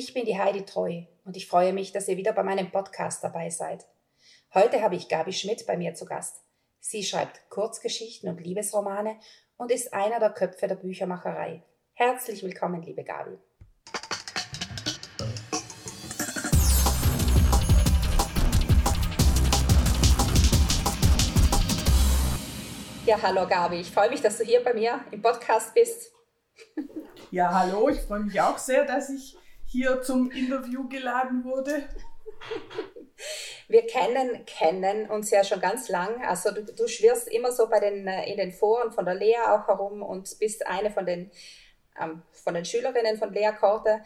Ich bin die Heidi Treu und ich freue mich, dass ihr wieder bei meinem Podcast dabei seid. Heute habe ich Gabi Schmidt bei mir zu Gast. Sie schreibt Kurzgeschichten und Liebesromane und ist einer der Köpfe der Büchermacherei. Herzlich willkommen, liebe Gabi. Ja, hallo Gabi. Ich freue mich, dass du hier bei mir im Podcast bist. Ja, hallo. Ich freue mich auch sehr, dass ich hier zum Interview geladen wurde. Wir kennen, kennen uns ja schon ganz lang. Also du, du schwirrst immer so bei den, äh, in den Foren von der Lea auch herum und bist eine von den, ähm, von den Schülerinnen von Lea Korte.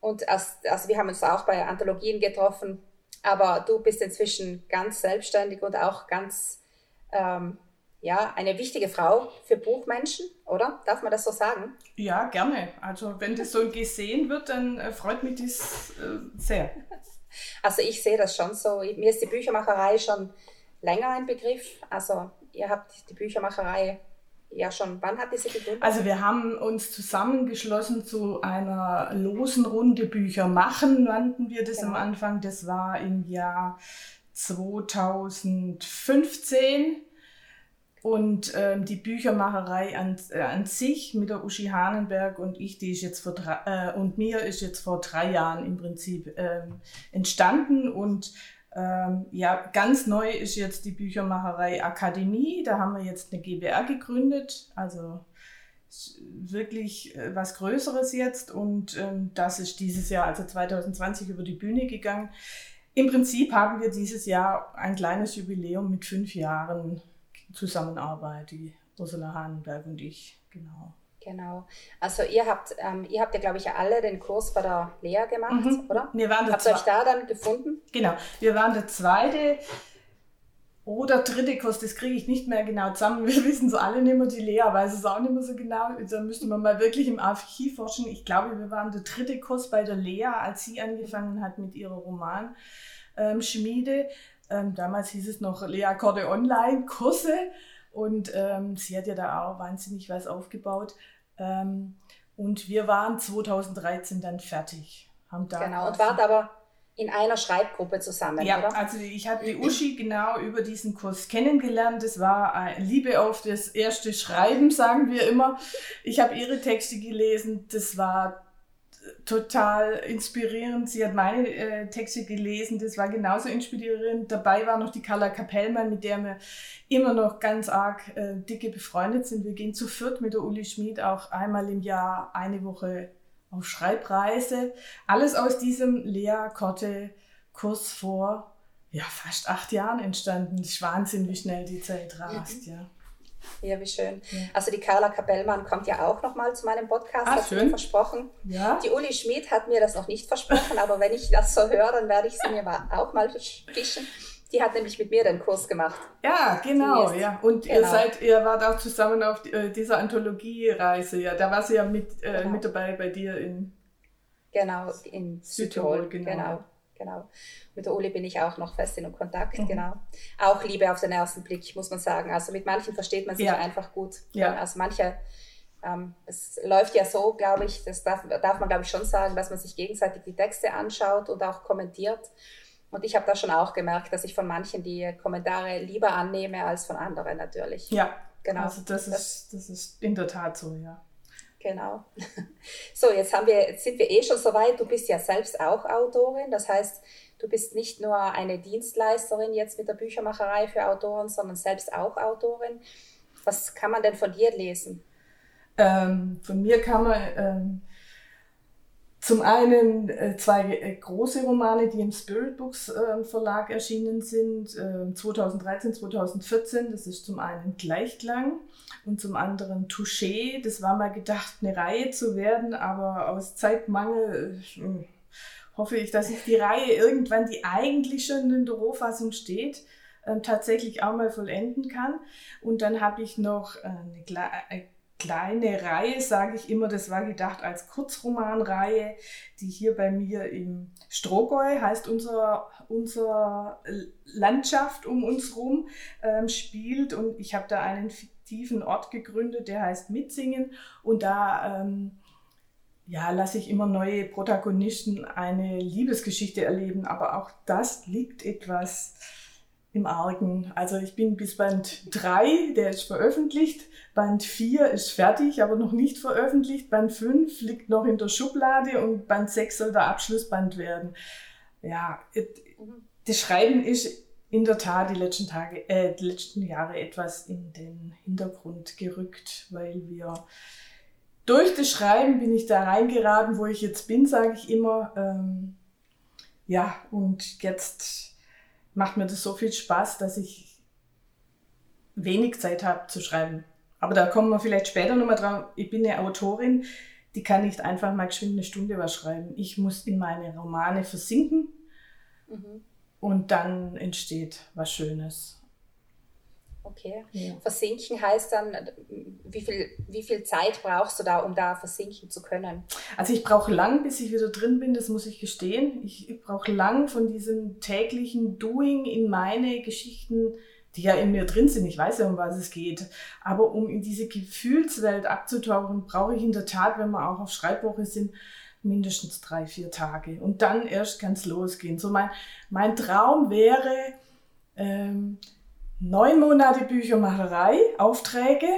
Und als, also wir haben uns auch bei Anthologien getroffen. Aber du bist inzwischen ganz selbstständig und auch ganz ähm, ja, eine wichtige Frau für Buchmenschen, oder? Darf man das so sagen? Ja, gerne. Also wenn das so gesehen wird, dann äh, freut mich das äh, sehr. Also ich sehe das schon so. Mir ist die Büchermacherei schon länger ein Begriff. Also ihr habt die Büchermacherei ja schon, wann habt ihr sie gegründet? Also wir haben uns zusammengeschlossen zu einer losen Runde Bücher machen, nannten wir das genau. am Anfang. Das war im Jahr 2015 und ähm, die Büchermacherei an, äh, an sich mit der Uschi Hahnenberg und ich, die ist jetzt vor drei, äh, und mir ist jetzt vor drei Jahren im Prinzip ähm, entstanden. Und ähm, ja, ganz neu ist jetzt die Büchermacherei Akademie. Da haben wir jetzt eine GBR gegründet. Also wirklich äh, was Größeres jetzt. Und ähm, das ist dieses Jahr, also 2020, über die Bühne gegangen. Im Prinzip haben wir dieses Jahr ein kleines Jubiläum mit fünf Jahren Zusammenarbeit, die Ursula Hahnenberg und ich, genau. Genau. Also ihr habt, ähm, ihr habt ja, glaube ich, alle den Kurs bei der Lea gemacht, mhm. oder? Wir waren habt ihr euch da dann gefunden? Genau. Wir waren der zweite oder dritte Kurs, das kriege ich nicht mehr genau zusammen. Wir wissen es alle nicht mehr, die Lea weiß es auch nicht mehr so genau. Da müsste man mal wirklich im Archiv forschen. Ich glaube, wir waren der dritte Kurs bei der Lea, als sie angefangen hat mit ihrer Romanschmiede. Ähm, ähm, damals hieß es noch Lea Korte Online Kurse und ähm, sie hat ja da auch wahnsinnig was aufgebaut. Ähm, und wir waren 2013 dann fertig. Haben da genau, und wart aber in einer Schreibgruppe zusammen, ja, oder? also ich habe die Uschi genau über diesen Kurs kennengelernt. Das war Liebe auf das erste Schreiben, sagen wir immer. Ich habe ihre Texte gelesen. Das war total inspirierend. Sie hat meine äh, Texte gelesen, das war genauso inspirierend. Dabei war noch die Carla Kapellmann, mit der wir immer noch ganz arg äh, dicke befreundet sind. Wir gehen zu viert mit der Uli Schmid auch einmal im Jahr eine Woche auf Schreibreise. Alles aus diesem Lea Kotte Kurs vor ja, fast acht Jahren entstanden. Das ist Wahnsinn, wie schnell die Zeit rast, ja. Ja, wie schön. Ja. Also die Carla Kapellmann kommt ja auch nochmal zu meinem Podcast, ah, hat schön. mir versprochen. Ja. Die Uli Schmid hat mir das noch nicht versprochen, aber wenn ich das so höre, dann werde ich sie mir auch mal fischen. Die hat nämlich mit mir den Kurs gemacht. Ja, genau, ja. Und genau. ihr seid, ihr wart auch zusammen auf äh, dieser Anthologiereise, ja. Da war sie ja mit, äh, genau. mit dabei bei dir in Genau, in Südtirol, Südtirol genau. genau genau. Mit der Uli bin ich auch noch fest in Kontakt, mhm. genau. Auch Liebe auf den ersten Blick, muss man sagen. Also mit manchen versteht man sich ja. einfach gut. Ja. Also manche, ähm, es läuft ja so, glaube ich, das darf, darf man glaube ich schon sagen, dass man sich gegenseitig die Texte anschaut und auch kommentiert. Und ich habe da schon auch gemerkt, dass ich von manchen die Kommentare lieber annehme als von anderen natürlich. Ja, genau. Also das, das ist, das ist in der Tat so, ja. Genau. So, jetzt, haben wir, jetzt sind wir eh schon so weit. Du bist ja selbst auch Autorin. Das heißt, du bist nicht nur eine Dienstleisterin jetzt mit der Büchermacherei für Autoren, sondern selbst auch Autorin. Was kann man denn von dir lesen? Ähm, von mir kann man ähm, zum einen äh, zwei äh, große Romane, die im Spirit Books äh, Verlag erschienen sind, 2013, 2014. Das ist zum einen Gleichklang und zum anderen Touché. Das war mal gedacht, eine Reihe zu werden, aber aus Zeitmangel hm, hoffe ich, dass ich die Reihe irgendwann, die eigentlich schon in der Rohfassung steht, tatsächlich auch mal vollenden kann. Und dann habe ich noch eine kleine Reihe, sage ich immer, das war gedacht als Kurzromanreihe, die hier bei mir im Strohgäu, heißt unser, unser Landschaft um uns rum, ähm, spielt. Und ich habe da einen fiktiven Ort gegründet, der heißt Mitsingen. Und da ähm, ja, lasse ich immer neue Protagonisten eine Liebesgeschichte erleben, aber auch das liegt etwas im Argen. Also ich bin bis Band 3, der ist veröffentlicht, Band 4 ist fertig, aber noch nicht veröffentlicht, Band 5 liegt noch in der Schublade und Band 6 soll der Abschlussband werden. Ja, das Schreiben ist in der Tat die letzten Tage, äh, die letzten Jahre etwas in den Hintergrund gerückt, weil wir durch das Schreiben bin ich da reingeraten, wo ich jetzt bin, sage ich immer. Ähm, ja, und jetzt macht mir das so viel Spaß, dass ich wenig Zeit habe zu schreiben. Aber da kommen wir vielleicht später nochmal drauf. Ich bin eine Autorin, die kann nicht einfach mal geschwind eine Stunde was schreiben. Ich muss in meine Romane versinken mhm. und dann entsteht was Schönes. Okay. Ja. Versinken heißt dann, wie viel, wie viel Zeit brauchst du da, um da versinken zu können? Also ich brauche lang, bis ich wieder drin bin, das muss ich gestehen. Ich, brauche lang von diesem täglichen Doing in meine Geschichten, die ja in mir drin sind. Ich weiß ja, um was es geht. Aber um in diese Gefühlswelt abzutauchen, brauche ich in der Tat, wenn wir auch auf Schreibwoche sind, mindestens drei, vier Tage. Und dann erst kann es losgehen. So mein, mein Traum wäre, ähm, neun Monate Büchermacherei, Aufträge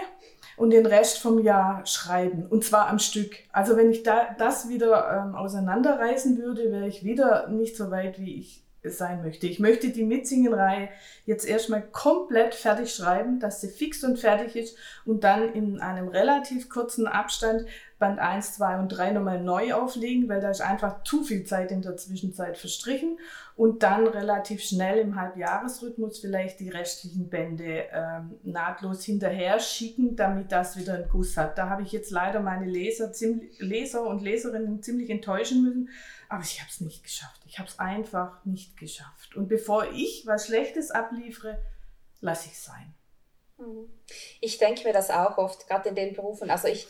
und den Rest vom Jahr schreiben. Und zwar am Stück. Also wenn ich da, das wieder ähm, auseinanderreißen würde, wäre ich wieder nicht so weit, wie ich sein möchte. Ich möchte die Mitzingenreihe jetzt erstmal komplett fertig schreiben, dass sie fix und fertig ist und dann in einem relativ kurzen Abstand Band 1, 2 und 3 nochmal neu auflegen, weil da ist einfach zu viel Zeit in der Zwischenzeit verstrichen und dann relativ schnell im Halbjahresrhythmus vielleicht die restlichen Bände ähm, nahtlos hinterher schicken, damit das wieder einen Guss hat. Da habe ich jetzt leider meine Leser, Leser und Leserinnen ziemlich enttäuschen müssen, aber ich habe es nicht geschafft. Ich habe es einfach nicht geschafft. Und bevor ich was Schlechtes abliefere, lasse ich es sein. Mhm. Ich denke mir das auch oft, gerade in den Berufen. Also ich,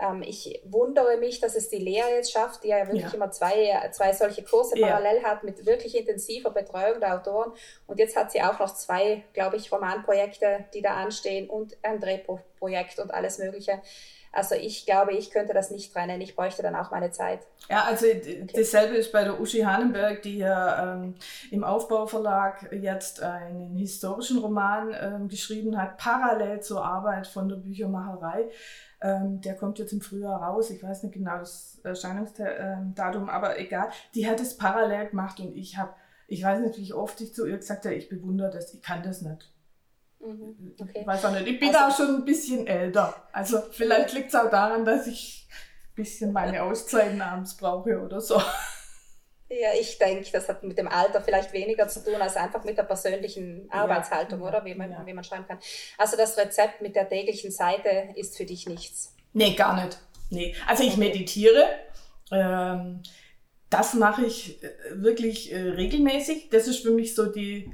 ähm, ich wundere mich, dass es die Lea jetzt schafft, die ja wirklich ja. immer zwei, zwei solche Kurse ja. parallel hat mit wirklich intensiver Betreuung der Autoren. Und jetzt hat sie auch noch zwei, glaube ich, Romanprojekte, die da anstehen und ein Drehprojekt und alles Mögliche. Also ich glaube, ich könnte das nicht trennen. Ich bräuchte dann auch meine Zeit. Ja, also okay. dasselbe ist bei der Uschi Hahnenberg, die ja ähm, im Aufbauverlag jetzt einen historischen Roman ähm, geschrieben hat, parallel zur Arbeit von der Büchermacherei. Ähm, der kommt jetzt im Frühjahr raus. Ich weiß nicht genau das Erscheinungsdatum, aber egal. Die hat es parallel gemacht und ich habe, ich weiß nicht, wie oft ich zu ihr gesagt habe, ich bewundere das, ich kann das nicht. Mhm, okay. Ich weiß auch nicht. Ich bin also, auch schon ein bisschen älter. Also vielleicht liegt es auch daran, dass ich ein bisschen meine Auszeiten abends brauche oder so. Ja, ich denke, das hat mit dem Alter vielleicht weniger zu tun als einfach mit der persönlichen Arbeitshaltung, ja, oder? Wie man, ja. wie man schreiben kann. Also das Rezept mit der täglichen Seite ist für dich nichts? Nee, gar nicht. Nee. Also ich meditiere. Ähm, das mache ich äh, wirklich äh, regelmäßig. Das ist für mich so die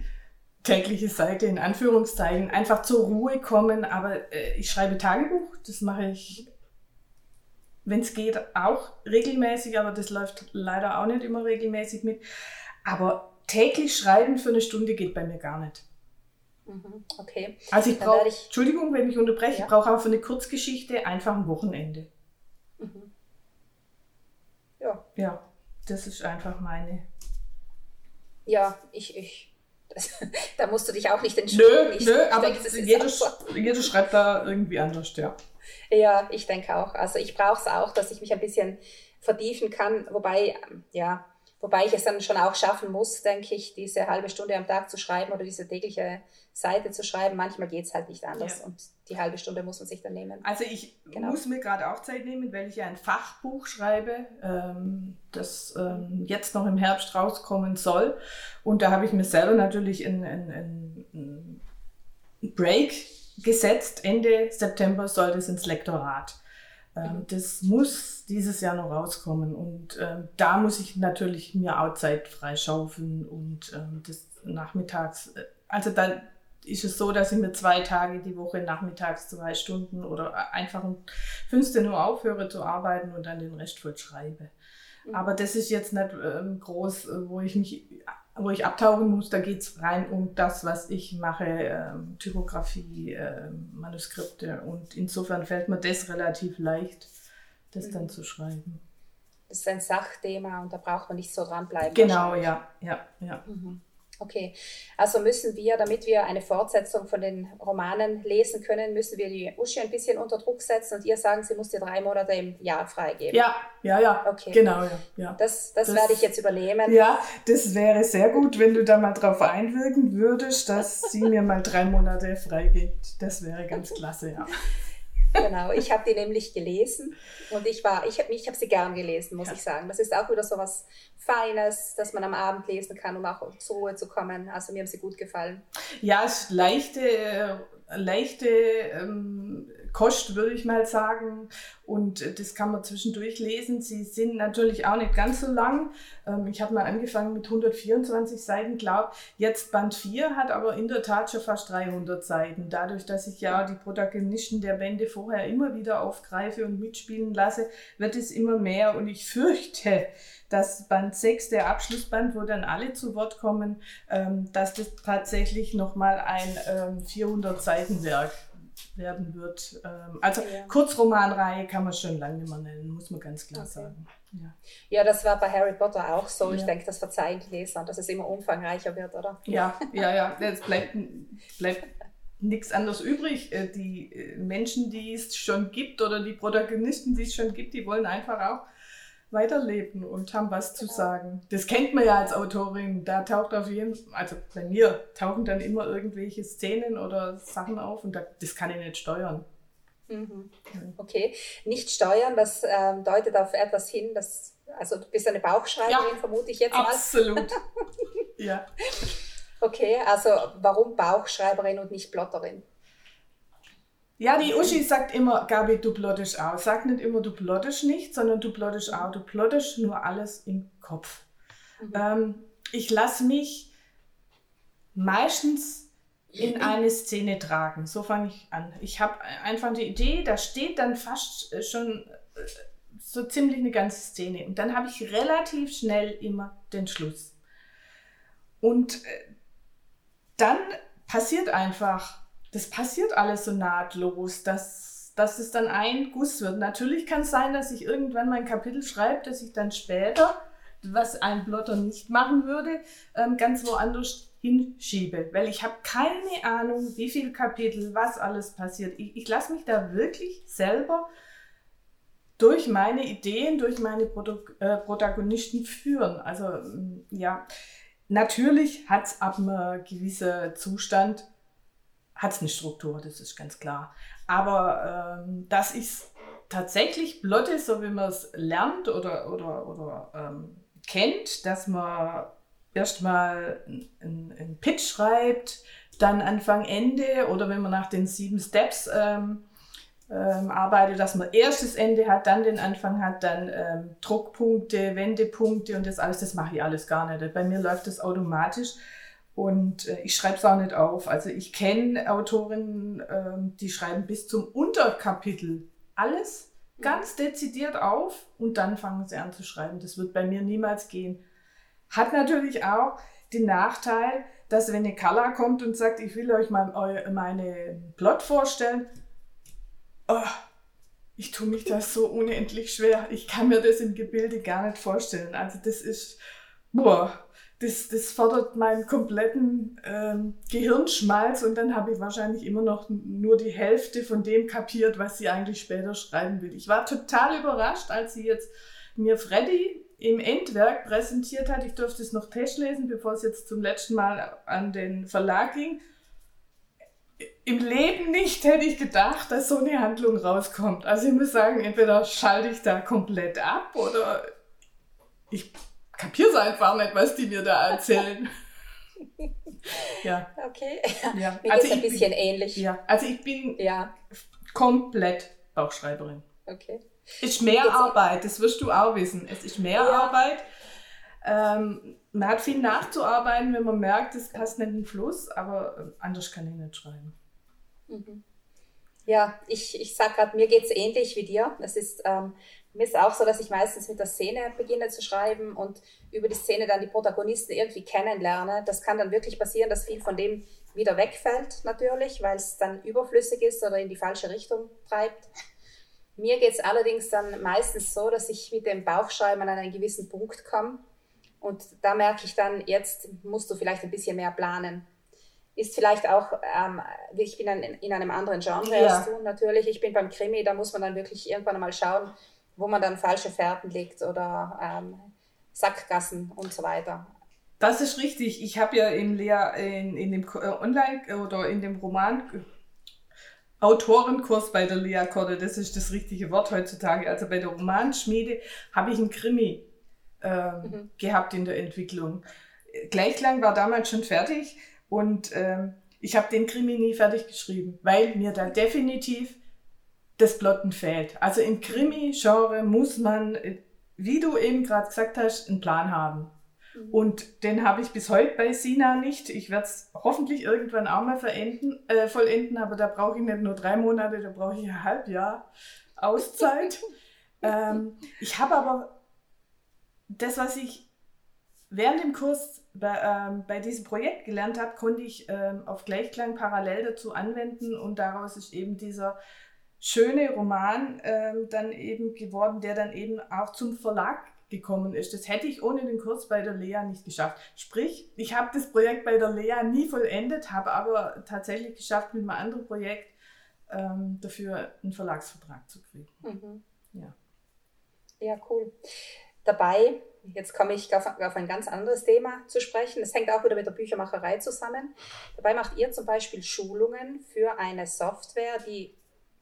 tägliche Seite in Anführungszeichen. Einfach zur Ruhe kommen. Aber äh, ich schreibe Tagebuch. Das mache ich wenn es geht, auch regelmäßig, aber das läuft leider auch nicht immer regelmäßig mit. Aber täglich schreiben für eine Stunde geht bei mir gar nicht. Mhm, okay. Also ich brauche, Entschuldigung, wenn ich unterbreche, ja. ich brauche auch für eine Kurzgeschichte einfach ein Wochenende. Mhm. Ja. Ja, das ist einfach meine. Ja, ich, ich das, da musst du dich auch nicht entschuldigen. Nö, ich, nö, ich aber denke, jeder, jeder schreibt da irgendwie anders, ja. Ja, ich denke auch. Also ich brauche es auch, dass ich mich ein bisschen vertiefen kann, wobei, ja, wobei ich es dann schon auch schaffen muss, denke ich, diese halbe Stunde am Tag zu schreiben oder diese tägliche Seite zu schreiben. Manchmal geht es halt nicht anders ja. und die halbe Stunde muss man sich dann nehmen. Also ich genau. muss mir gerade auch Zeit nehmen, weil ich ja ein Fachbuch schreibe, ähm, das ähm, jetzt noch im Herbst rauskommen soll. Und da habe ich mir selber natürlich einen, einen, einen Break gesetzt. Ende September soll das ins Lektorat. Ähm, das muss dieses Jahr noch rauskommen. Und ähm, da muss ich natürlich mir auch Zeit freischaufeln und ähm, das nachmittags. Äh, also da ist es so, dass ich mir zwei Tage die Woche nachmittags zwei Stunden oder einfach um 15 Uhr aufhöre zu arbeiten und dann den Rest voll schreibe. Mhm. Aber das ist jetzt nicht groß, äh, wo ich mich wo ich abtauchen muss, da geht es rein um das, was ich mache, ähm, Typografie, äh, Manuskripte. Und insofern fällt mir das relativ leicht, das mhm. dann zu schreiben. das ist ein Sachthema und da braucht man nicht so dranbleiben. Genau, ja, ja, ja. Mhm. Okay, also müssen wir, damit wir eine Fortsetzung von den Romanen lesen können, müssen wir die Uschi ein bisschen unter Druck setzen und ihr sagen, sie muss dir drei Monate im Jahr freigeben. Ja, ja, ja. Okay. Genau, ja. ja. Das, das, das werde ich jetzt übernehmen. Ja, das wäre sehr gut, wenn du da mal drauf einwirken würdest, dass sie mir mal drei Monate freigibt. Das wäre ganz klasse, ja. Genau, ich habe die nämlich gelesen und ich war, ich habe ich hab sie gern gelesen, muss ja. ich sagen. Das ist auch wieder so was Feines, das man am Abend lesen kann, um auch zur Ruhe zu kommen. Also mir haben sie gut gefallen. Ja, es ist leichte, leichte ähm, Kost, würde ich mal sagen. Und das kann man zwischendurch lesen. Sie sind natürlich auch nicht ganz so lang. Ähm, ich habe mal angefangen mit 124 Seiten, glaube Jetzt Band 4 hat aber in der Tat schon fast 300 Seiten. Dadurch, dass ich ja die Protagonisten der Bände vorher immer wieder aufgreife und mitspielen lasse, wird es immer mehr. Und ich fürchte, dass Band 6, der Abschlussband, wo dann alle zu Wort kommen, ähm, dass das tatsächlich nochmal ein 400-Seiten-Werk ähm, werden wird. Ähm, also ja. Kurzromanreihe kann man schon lange mehr nennen, muss man ganz klar okay. sagen. Ja. ja, das war bei Harry Potter auch so. Ich denke, das verzeihen die Leser, dass es immer umfangreicher wird, oder? Ja, ja, ja. Es bleibt, bleibt nichts anderes übrig. Äh, die äh, Menschen, die es schon gibt oder die Protagonisten, die es schon gibt, die wollen einfach auch weiterleben und haben was zu sagen. Das kennt man ja als Autorin. Da taucht auf jeden Fall, also bei mir tauchen dann immer irgendwelche Szenen oder Sachen auf und da, das kann ich nicht steuern. Mhm. Okay, nicht steuern, das ähm, deutet auf etwas hin, dass, also du bist eine Bauchschreiberin, ja, vermute ich jetzt mal. Absolut. ja. Okay, also warum Bauchschreiberin und nicht Plotterin? Ja, die Uschi sagt immer, Gabi, du plottest auch. Sag nicht immer, du plottest nicht, sondern du plottest auch. Du plottest nur alles im Kopf. Mhm. Ähm, ich lasse mich meistens in eine Szene tragen. So fange ich an. Ich habe einfach die Idee, da steht dann fast äh, schon äh, so ziemlich eine ganze Szene. Und dann habe ich relativ schnell immer den Schluss. Und äh, dann passiert einfach das passiert alles so nahtlos, dass, dass es dann ein Guss wird. Natürlich kann es sein, dass ich irgendwann mein Kapitel schreibe, dass ich dann später, was ein Plotter nicht machen würde, ähm, ganz woanders hinschiebe. Weil ich habe keine Ahnung, wie viele Kapitel, was alles passiert. Ich, ich lasse mich da wirklich selber durch meine Ideen, durch meine Proto äh, Protagonisten führen. Also mm, ja, natürlich hat es ab einem gewissen Zustand hat es eine Struktur, das ist ganz klar. Aber ähm, dass ich es tatsächlich plotte, so wie man es lernt oder, oder, oder ähm, kennt, dass man erstmal einen, Pitch schreibt, dann Anfang, Ende oder wenn man nach den sieben Steps ähm, ähm, arbeitet, dass man erst das Ende hat, dann den Anfang hat, dann ähm, Druckpunkte, Wendepunkte und das alles, das mache ich alles gar nicht. Bei mir läuft das automatisch. Und äh, ich schreibe es auch nicht auf. Also ich kenne Autorinnen, ähm, die schreiben bis zum Unterkapitel alles ganz dezidiert auf und dann fangen sie an zu schreiben. Das wird bei mir niemals gehen. Hat natürlich auch den Nachteil, dass wenn eine Color kommt und sagt, ich will euch mal meine Plot vorstellen, oh, ich tue mich das so unendlich schwer. Ich kann mir das im Gebilde gar nicht vorstellen. Also das ist, boah, das, das fordert meinen kompletten ähm, Gehirnschmalz und dann habe ich wahrscheinlich immer noch nur die Hälfte von dem kapiert, was sie eigentlich später schreiben will. Ich war total überrascht, als sie jetzt mir Freddy im Endwerk präsentiert hat. Ich durfte es noch testlesen, bevor es jetzt zum letzten Mal an den Verlag ging. Im Leben nicht hätte ich gedacht, dass so eine Handlung rauskommt. Also ich muss sagen, entweder schalte ich da komplett ab oder ich kapiere es einfach nicht, was die mir da erzählen. ja. Okay. Ja. Mir also ein bisschen bin, ähnlich. Ja, also ich bin ja. komplett Bauchschreiberin. Okay. Ist mehr Arbeit, das wirst du auch wissen. Es ist mehr ja. Arbeit. Ähm, man hat viel nachzuarbeiten, wenn man merkt, es passt nicht in den Fluss, aber äh, anders kann ich nicht schreiben. Mhm. Ja, ich, ich sag gerade, mir geht es ähnlich wie dir. Es ist ähm, mir ist auch so, dass ich meistens mit der Szene beginne zu schreiben und über die Szene dann die Protagonisten irgendwie kennenlerne. Das kann dann wirklich passieren, dass viel von dem wieder wegfällt, natürlich, weil es dann überflüssig ist oder in die falsche Richtung treibt. Mir geht es allerdings dann meistens so, dass ich mit dem Bauchschreiben an einen gewissen Punkt komme. Und da merke ich dann, jetzt musst du vielleicht ein bisschen mehr planen. Ist vielleicht auch, ähm, ich bin in einem anderen Genre ja. als du natürlich. Ich bin beim Krimi, da muss man dann wirklich irgendwann einmal schauen, wo man dann falsche Fährten legt oder ähm, Sackgassen und so weiter. Das ist richtig. Ich habe ja in, Lea, in, in dem äh, Online oder in dem Roman Autorenkurs bei der Lea Korte, das ist das richtige Wort heutzutage. Also bei der Romanschmiede habe ich einen Krimi äh, mhm. gehabt in der Entwicklung. Gleichklang war damals schon fertig und äh, ich habe den Krimi nie fertig geschrieben, weil mir da definitiv das Plotten fehlt. Also im Krimi-Genre muss man, äh, wie du eben gerade gesagt hast, einen Plan haben. Mhm. Und den habe ich bis heute bei Sina nicht. Ich werde es hoffentlich irgendwann auch mal verenden, äh, vollenden, aber da brauche ich nicht nur drei Monate, da brauche ich ein Halbjahr Auszeit. ähm, ich habe aber das, was ich während dem Kurs bei, ähm, bei diesem Projekt gelernt habe, konnte ich ähm, auf Gleichklang parallel dazu anwenden und daraus ist eben dieser schöne Roman ähm, dann eben geworden, der dann eben auch zum Verlag gekommen ist. Das hätte ich ohne den Kurs bei der Lea nicht geschafft. Sprich, ich habe das Projekt bei der Lea nie vollendet, habe aber tatsächlich geschafft, mit einem anderen Projekt ähm, dafür einen Verlagsvertrag zu kriegen. Mhm. Ja. ja, cool. Dabei, jetzt komme ich auf, auf ein ganz anderes Thema zu sprechen. Es hängt auch wieder mit der Büchermacherei zusammen. Dabei macht ihr zum Beispiel Schulungen für eine Software, die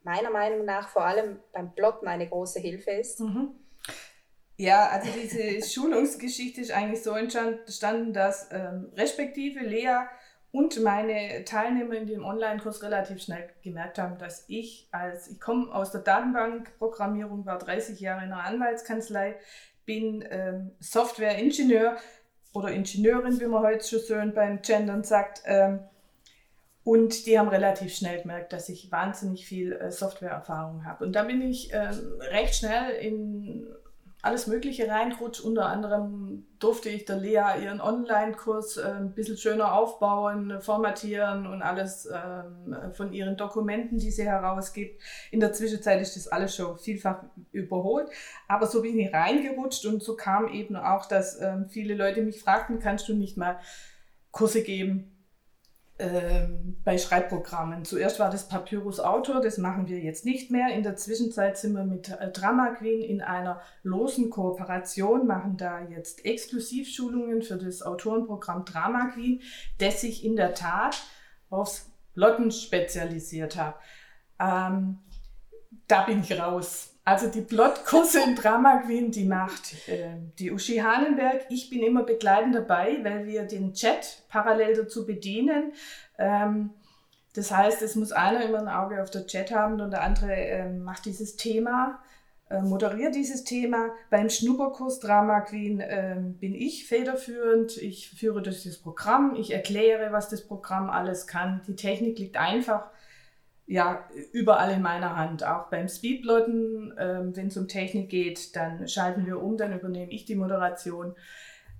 meiner Meinung nach vor allem beim Plotten eine große Hilfe ist. Mhm. Ja, also diese Schulungsgeschichte ist eigentlich so entstanden, dass ähm, respektive Lea und meine Teilnehmer in dem Online-Kurs relativ schnell gemerkt haben, dass ich als, ich komme aus der Datenbankprogrammierung, war 30 Jahre in einer Anwaltskanzlei, bin ähm, Software-Ingenieur oder Ingenieurin, wie man heute schon so beim Gendern sagt. Ähm, und die haben relativ schnell gemerkt, dass ich wahnsinnig viel äh, Softwareerfahrung habe. Und da bin ich ähm, recht schnell in alles Mögliche reinrutscht. Unter anderem durfte ich der Lea ihren Online-Kurs äh, ein bisschen schöner aufbauen, formatieren und alles äh, von ihren Dokumenten, die sie herausgibt. In der Zwischenzeit ist das alles schon vielfach überholt. Aber so bin ich reingerutscht und so kam eben auch, dass äh, viele Leute mich fragten, kannst du nicht mal Kurse geben ähm, bei Schreibprogrammen. Zuerst war das Papyrus Autor, das machen wir jetzt nicht mehr. In der Zwischenzeit sind wir mit äh, Drama Queen in einer losen Kooperation, machen da jetzt Exklusivschulungen für das Autorenprogramm Drama Queen, das sich in der Tat aufs Lotten spezialisiert hat. Ähm, da bin ich raus. Also die Plotkurse in Drama Queen, die macht äh, die Uschi Hahnenberg. Ich bin immer begleitend dabei, weil wir den Chat parallel dazu bedienen. Ähm, das heißt, es muss einer immer ein Auge auf der Chat haben und der andere äh, macht dieses Thema, äh, moderiert dieses Thema. Beim Schnupperkurs Drama Queen äh, bin ich federführend. Ich führe durch das Programm, ich erkläre, was das Programm alles kann. Die Technik liegt einfach ja, überall in meiner Hand. Auch beim Speedplotten, ähm, wenn es um Technik geht, dann schalten wir um, dann übernehme ich die Moderation.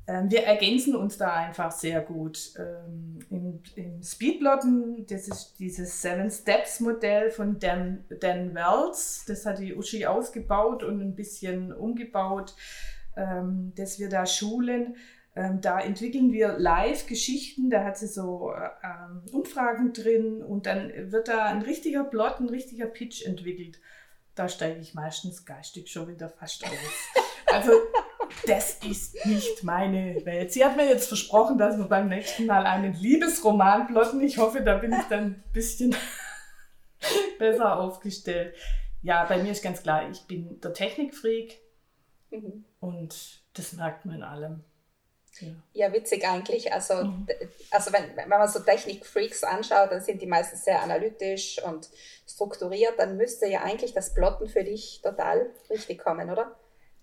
Ähm, wir ergänzen uns da einfach sehr gut. Ähm, Im, Im Speedplotten, das ist dieses Seven Steps Modell von Dan, Dan Wells, das hat die Uschi ausgebaut und ein bisschen umgebaut, ähm, dass wir da schulen. Ähm, da entwickeln wir Live-Geschichten, da hat sie so ähm, Umfragen drin und dann wird da ein richtiger Plot, ein richtiger Pitch entwickelt. Da steige ich meistens geistig schon wieder fast aus. Also das ist nicht meine Welt. Sie hat mir jetzt versprochen, dass wir beim nächsten Mal einen Liebesroman plotten. Ich hoffe, da bin ich dann ein bisschen besser aufgestellt. Ja, bei mir ist ganz klar, ich bin der Technikfreak mhm. und das merkt man in allem. Ja. ja, witzig eigentlich. Also, mhm. also wenn, wenn man so Technik-Freaks anschaut, dann sind die meistens sehr analytisch und strukturiert. Dann müsste ja eigentlich das Plotten für dich total richtig kommen, oder?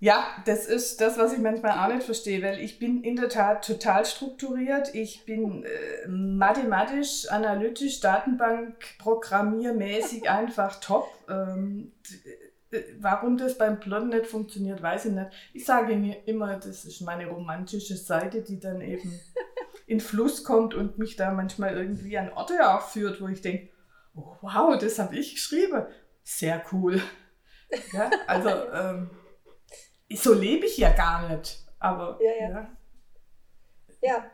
Ja, das ist das, was ich manchmal auch nicht verstehe, weil ich bin in der Tat total strukturiert. Ich bin äh, mathematisch, analytisch, Datenbank, programmiermäßig einfach top. Ähm, Warum das beim Blond nicht funktioniert, weiß ich nicht. Ich sage mir immer, das ist meine romantische Seite, die dann eben in Fluss kommt und mich da manchmal irgendwie an Orte auch führt, wo ich denke, oh, wow, das habe ich geschrieben. Sehr cool. Ja, also ähm, so lebe ich ja gar nicht. Aber ja, ja. ja. ja.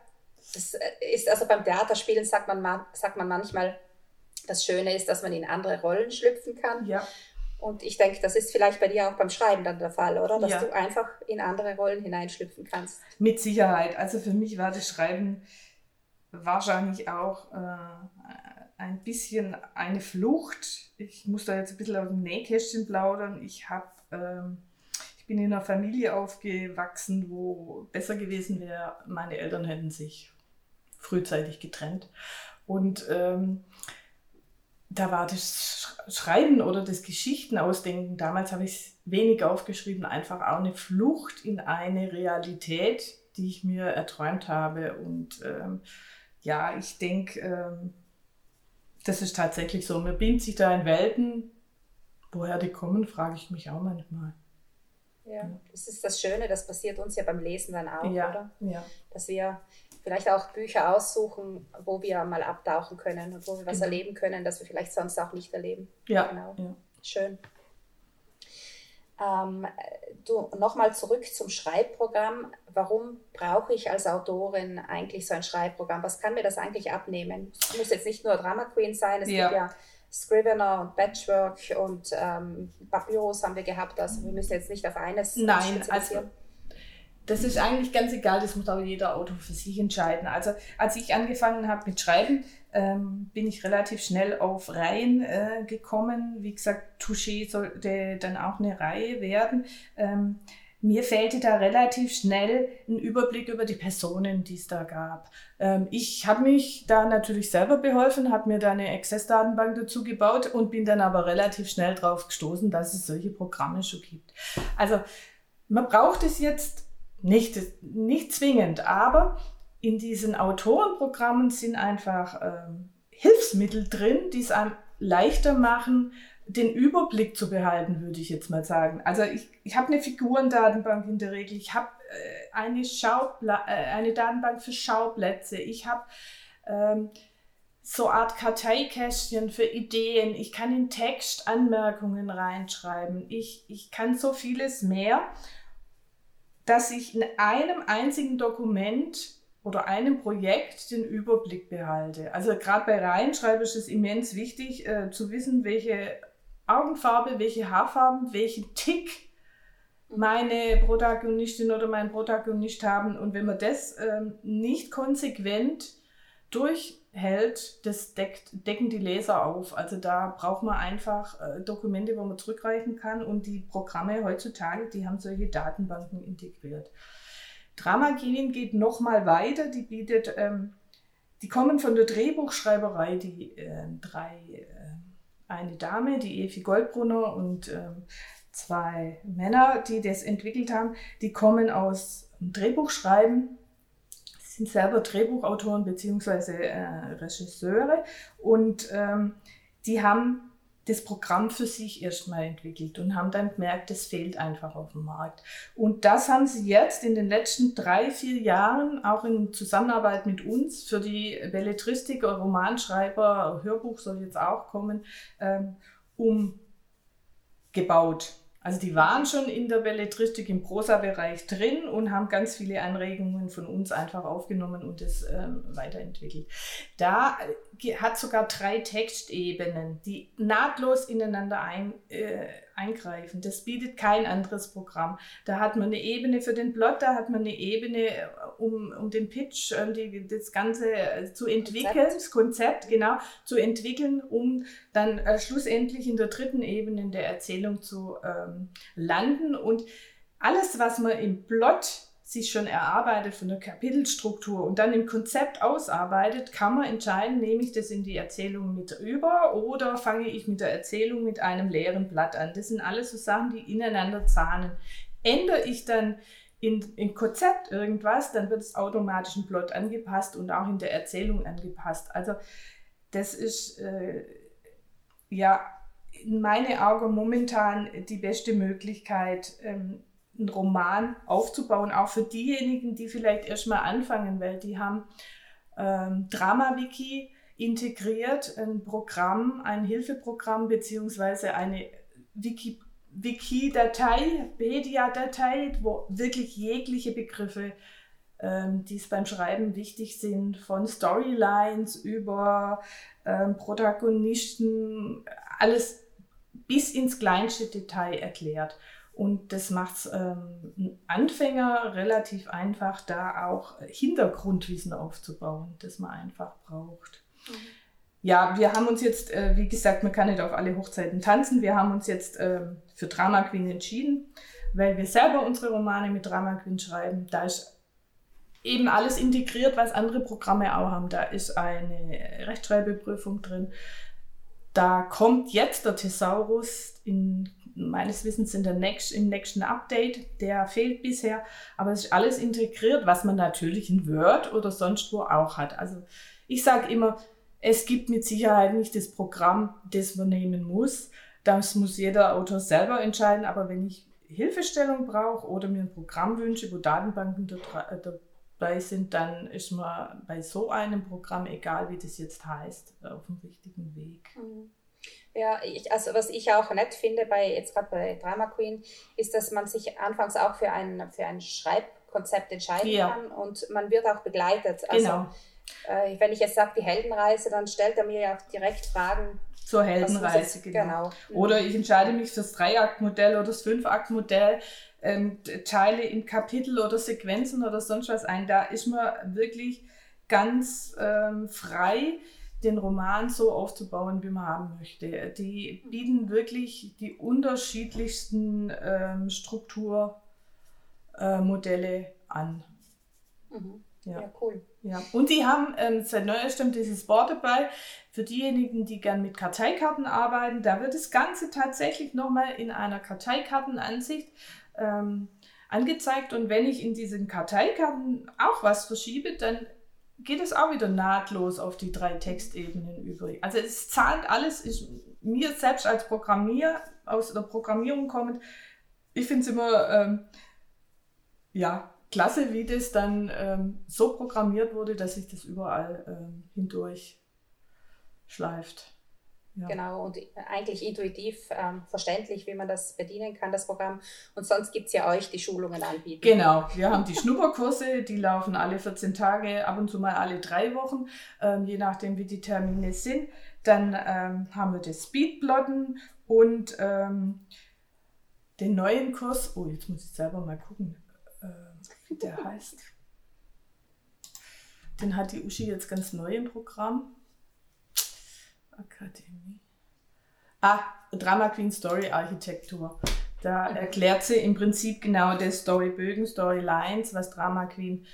Das ist also beim Theaterspielen sagt man, sagt man manchmal, das Schöne ist, dass man in andere Rollen schlüpfen kann. Ja. Und ich denke, das ist vielleicht bei dir auch beim Schreiben dann der Fall, oder? Dass ja. du einfach in andere Rollen hineinschlüpfen kannst. Mit Sicherheit. Also für mich war das Schreiben wahrscheinlich auch äh, ein bisschen eine Flucht. Ich muss da jetzt ein bisschen aus dem Nähkästchen plaudern. Ich habe ähm, bin in einer Familie aufgewachsen, wo besser gewesen wäre, meine Eltern hätten sich frühzeitig getrennt. Und ähm, da war das Schreiben oder das Geschichten-Ausdenken, damals habe ich es wenig aufgeschrieben, einfach auch eine Flucht in eine Realität, die ich mir erträumt habe. Und ähm, ja, ich denke, ähm, das ist tatsächlich so. Man bindet sich da in Welten. Woher die kommen, frage ich mich auch manchmal. Ja, das ist das Schöne, das passiert uns ja beim Lesen dann auch, ja, oder? Ja. Dass wir vielleicht auch Bücher aussuchen, wo wir mal abtauchen können und wo wir was genau. erleben können, das wir vielleicht sonst auch nicht erleben. Ja. Genau. Ja. Schön. Ähm, du, nochmal zurück zum Schreibprogramm. Warum brauche ich als Autorin eigentlich so ein Schreibprogramm? Was kann mir das eigentlich abnehmen? Es muss jetzt nicht nur Drama Queen sein, es ja. gibt ja Scrivener und Patchwork und ähm, Papyrus haben wir gehabt. Also wir müssen jetzt nicht auf eines Nein, also das ist eigentlich ganz egal, das muss aber jeder Autor für sich entscheiden. Also als ich angefangen habe mit Schreiben, ähm, bin ich relativ schnell auf Reihen äh, gekommen. Wie gesagt, Touché sollte dann auch eine Reihe werden. Ähm, mir fehlte da relativ schnell ein Überblick über die Personen, die es da gab. Ähm, ich habe mich da natürlich selber beholfen, habe mir da eine Access-Datenbank dazu gebaut und bin dann aber relativ schnell drauf gestoßen, dass es solche Programme schon gibt. Also man braucht es jetzt nicht, nicht zwingend, aber in diesen Autorenprogrammen sind einfach ähm, Hilfsmittel drin, die es einem leichter machen, den Überblick zu behalten, würde ich jetzt mal sagen. Also ich, ich habe eine Figurendatenbank in der Regel, ich habe äh, eine, äh, eine Datenbank für Schauplätze, ich habe ähm, so Art Karteikästchen für Ideen, ich kann in Text Anmerkungen reinschreiben, ich, ich kann so vieles mehr, dass ich in einem einzigen Dokument oder einem Projekt den Überblick behalte. Also gerade bei Reinschreiben ist es immens wichtig äh, zu wissen, welche Augenfarbe, welche Haarfarben, welchen Tick meine Protagonistin oder mein Protagonist haben. Und wenn man das ähm, nicht konsequent durchhält, das deckt, decken die Leser auf. Also da braucht man einfach äh, Dokumente, wo man zurückreichen kann. Und die Programme heutzutage, die haben solche Datenbanken integriert. Dramagenin geht noch mal weiter. Die bietet, ähm, die kommen von der Drehbuchschreiberei, die äh, drei äh, eine Dame, die Evi Goldbrunner und ähm, zwei Männer, die das entwickelt haben, die kommen aus Drehbuchschreiben, sind selber Drehbuchautoren bzw. Äh, Regisseure und ähm, die haben das Programm für sich erstmal entwickelt und haben dann gemerkt, das fehlt einfach auf dem Markt. Und das haben sie jetzt in den letzten drei, vier Jahren auch in Zusammenarbeit mit uns für die Belletristik, Romanschreiber, Hörbuch soll jetzt auch kommen, ähm, umgebaut. Also die waren schon in der Belletristik im Prosa-Bereich drin und haben ganz viele Anregungen von uns einfach aufgenommen und das ähm, weiterentwickelt. Da äh, hat sogar drei Textebenen, die nahtlos ineinander ein, äh, eingreifen. Das bietet kein anderes Programm. Da hat man eine Ebene für den Plot, da hat man eine Ebene, äh, um, um den Pitch, um die, das Ganze äh, zu entwickeln, Konzept. das Konzept, genau, zu entwickeln, um dann äh, schlussendlich in der dritten Ebene in der Erzählung zu ähm, landen. Und alles, was man im Plot sich schon erarbeitet von der Kapitelstruktur und dann im Konzept ausarbeitet, kann man entscheiden, nehme ich das in die Erzählung mit über oder fange ich mit der Erzählung mit einem leeren Blatt an. Das sind alles so Sachen, die ineinander zahnen. Ändere ich dann in, im Konzept irgendwas, dann wird es automatisch im Plot angepasst und auch in der Erzählung angepasst. Also das ist äh, ja in meinen Augen momentan die beste Möglichkeit, ähm, einen Roman aufzubauen, auch für diejenigen, die vielleicht erstmal anfangen, weil die haben ähm, Drama-Wiki integriert, ein Programm, ein Hilfeprogramm beziehungsweise eine Wiki Wiki-Datei, Pedia-Datei, wo wirklich jegliche Begriffe, ähm, die es beim Schreiben wichtig sind, von Storylines über ähm, Protagonisten, alles bis ins kleinste Detail erklärt. Und das macht es ähm, Anfänger relativ einfach, da auch Hintergrundwissen aufzubauen, das man einfach braucht. Mhm. Ja, wir haben uns jetzt, äh, wie gesagt, man kann nicht auf alle Hochzeiten tanzen. Wir haben uns jetzt äh, für Drama Queen entschieden, weil wir selber unsere Romane mit Drama Queen schreiben. Da ist eben alles integriert, was andere Programme auch haben. Da ist eine Rechtschreibprüfung drin. Da kommt jetzt der Thesaurus in meines Wissens in der next, im nächsten Update. Der fehlt bisher, aber es ist alles integriert, was man natürlich in Word oder sonst wo auch hat. Also ich sage immer, es gibt mit Sicherheit nicht das Programm, das man nehmen muss. Das muss jeder Autor selber entscheiden. Aber wenn ich Hilfestellung brauche oder mir ein Programm wünsche, wo Datenbanken dabei sind, dann ist man bei so einem Programm, egal wie das jetzt heißt, auf dem richtigen Weg. Mhm. Ja, ich, also was ich auch nett finde bei jetzt gerade bei Drama Queen, ist, dass man sich anfangs auch für ein, für ein Schreibkonzept entscheiden ja. kann und man wird auch begleitet. Also, genau. Äh, wenn ich jetzt sage, die Heldenreise, dann stellt er mir ja auch direkt Fragen. Zur Heldenreise, genau. genau. Oder ich entscheide mich für das Dreiaktmodell oder das Fünfaktmodell, ähm, teile in Kapitel oder Sequenzen oder sonst was ein. Da ist man wirklich ganz ähm, frei den Roman so aufzubauen, wie man haben möchte. Die bieten wirklich die unterschiedlichsten ähm, Strukturmodelle äh, an. Mhm. Ja. ja. cool. Ja. Und die haben ähm, seit neuestem dieses Board dabei. Für diejenigen, die gern mit Karteikarten arbeiten, da wird das Ganze tatsächlich nochmal in einer Karteikartenansicht ähm, angezeigt. Und wenn ich in diesen Karteikarten auch was verschiebe, dann geht es auch wieder nahtlos auf die drei Textebenen über. Also es zahlt alles, ist mir selbst als Programmier, aus der Programmierung kommend, ich finde es immer, ähm, ja, klasse, wie das dann ähm, so programmiert wurde, dass sich das überall ähm, hindurch schleift. Ja. Genau, und eigentlich intuitiv ähm, verständlich, wie man das bedienen kann, das Programm. Und sonst gibt es ja euch, die Schulungen anbieten. Genau, wir haben die Schnupperkurse, die laufen alle 14 Tage, ab und zu mal alle drei Wochen, ähm, je nachdem, wie die Termine sind. Dann ähm, haben wir das Speedplotten und ähm, den neuen Kurs. Oh, jetzt muss ich selber mal gucken, äh, wie der heißt. Den hat die Uschi jetzt ganz neu im Programm. Akademie. Ah, Drama Queen Story Architektur. Da erklärt sie im Prinzip genau das Storybögen, Storylines, was Drama Queen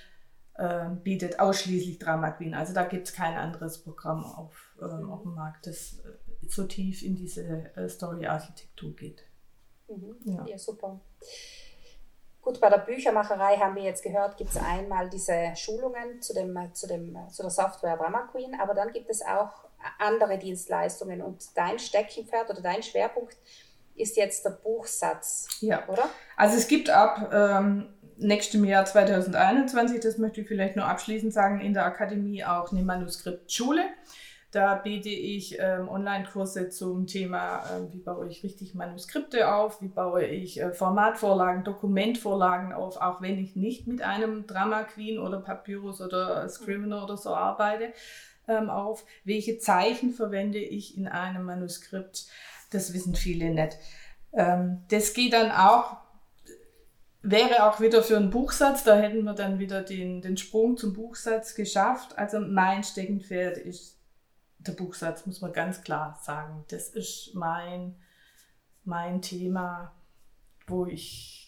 äh, bietet, ausschließlich Drama Queen. Also da gibt es kein anderes Programm auf, äh, auf dem Markt, das äh, so tief in diese äh, Story-Architektur geht. Mhm. Ja. ja, super. Gut, bei der Büchermacherei haben wir jetzt gehört, gibt es einmal diese Schulungen zu, dem, zu, dem, zu der Software Drama Queen, aber dann gibt es auch andere Dienstleistungen. Und dein Steckenpferd oder dein Schwerpunkt ist jetzt der Buchsatz, ja. oder? Also es gibt ab ähm, nächstem Jahr 2021, das möchte ich vielleicht nur abschließend sagen, in der Akademie auch eine Manuskriptschule. Da biete ich ähm, Online-Kurse zum Thema, äh, wie baue ich richtig Manuskripte auf, wie baue ich äh, Formatvorlagen, Dokumentvorlagen auf, auch wenn ich nicht mit einem Drama Queen oder Papyrus oder Scrivener oder so arbeite, ähm, auf. Welche Zeichen verwende ich in einem Manuskript? Das wissen viele nicht. Ähm, das geht dann auch, wäre auch wieder für einen Buchsatz, da hätten wir dann wieder den, den Sprung zum Buchsatz geschafft. Also mein Steckenpferd ist der Buchsatz, muss man ganz klar sagen. Das ist mein, mein Thema, wo ich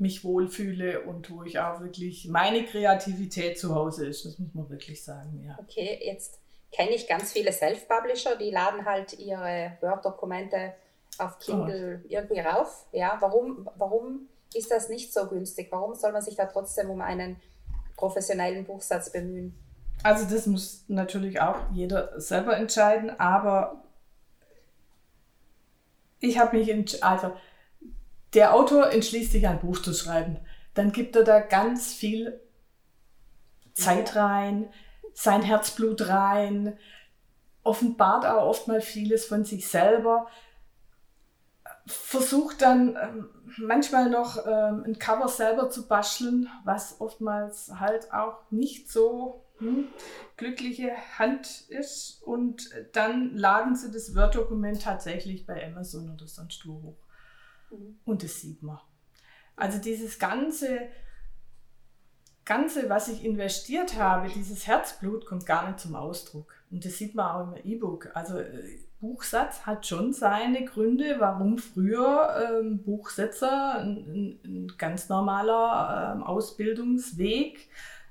mich wohlfühle und wo ich auch wirklich meine Kreativität zu Hause ist. Das muss man wirklich sagen, ja. Okay, jetzt kenne ich ganz viele Self-Publisher, die laden halt ihre Word-Dokumente auf Kindle oh. irgendwie rauf. Ja, warum, warum ist das nicht so günstig? Warum soll man sich da trotzdem um einen professionellen Buchsatz bemühen? Also das muss natürlich auch jeder selber entscheiden, aber ich habe mich entschieden, also der Autor entschließt sich, ein Buch zu schreiben. Dann gibt er da ganz viel Zeit rein, sein Herzblut rein, offenbart auch oft mal vieles von sich selber. versuche dann ähm, manchmal noch ähm, ein Cover selber zu basteln, was oftmals halt auch nicht so hm, glückliche Hand ist. Und dann laden sie das Word-Dokument tatsächlich bei Amazon oder sonst wo hoch. Mhm. Und das sieht man. Also dieses ganze, ganze, was ich investiert habe, dieses Herzblut kommt gar nicht zum Ausdruck. Und das sieht man auch im E-Book. Also äh, Buchsatz hat schon seine Gründe, warum früher ähm, Buchsetzer ein, ein, ganz normaler ähm, Ausbildungsweg,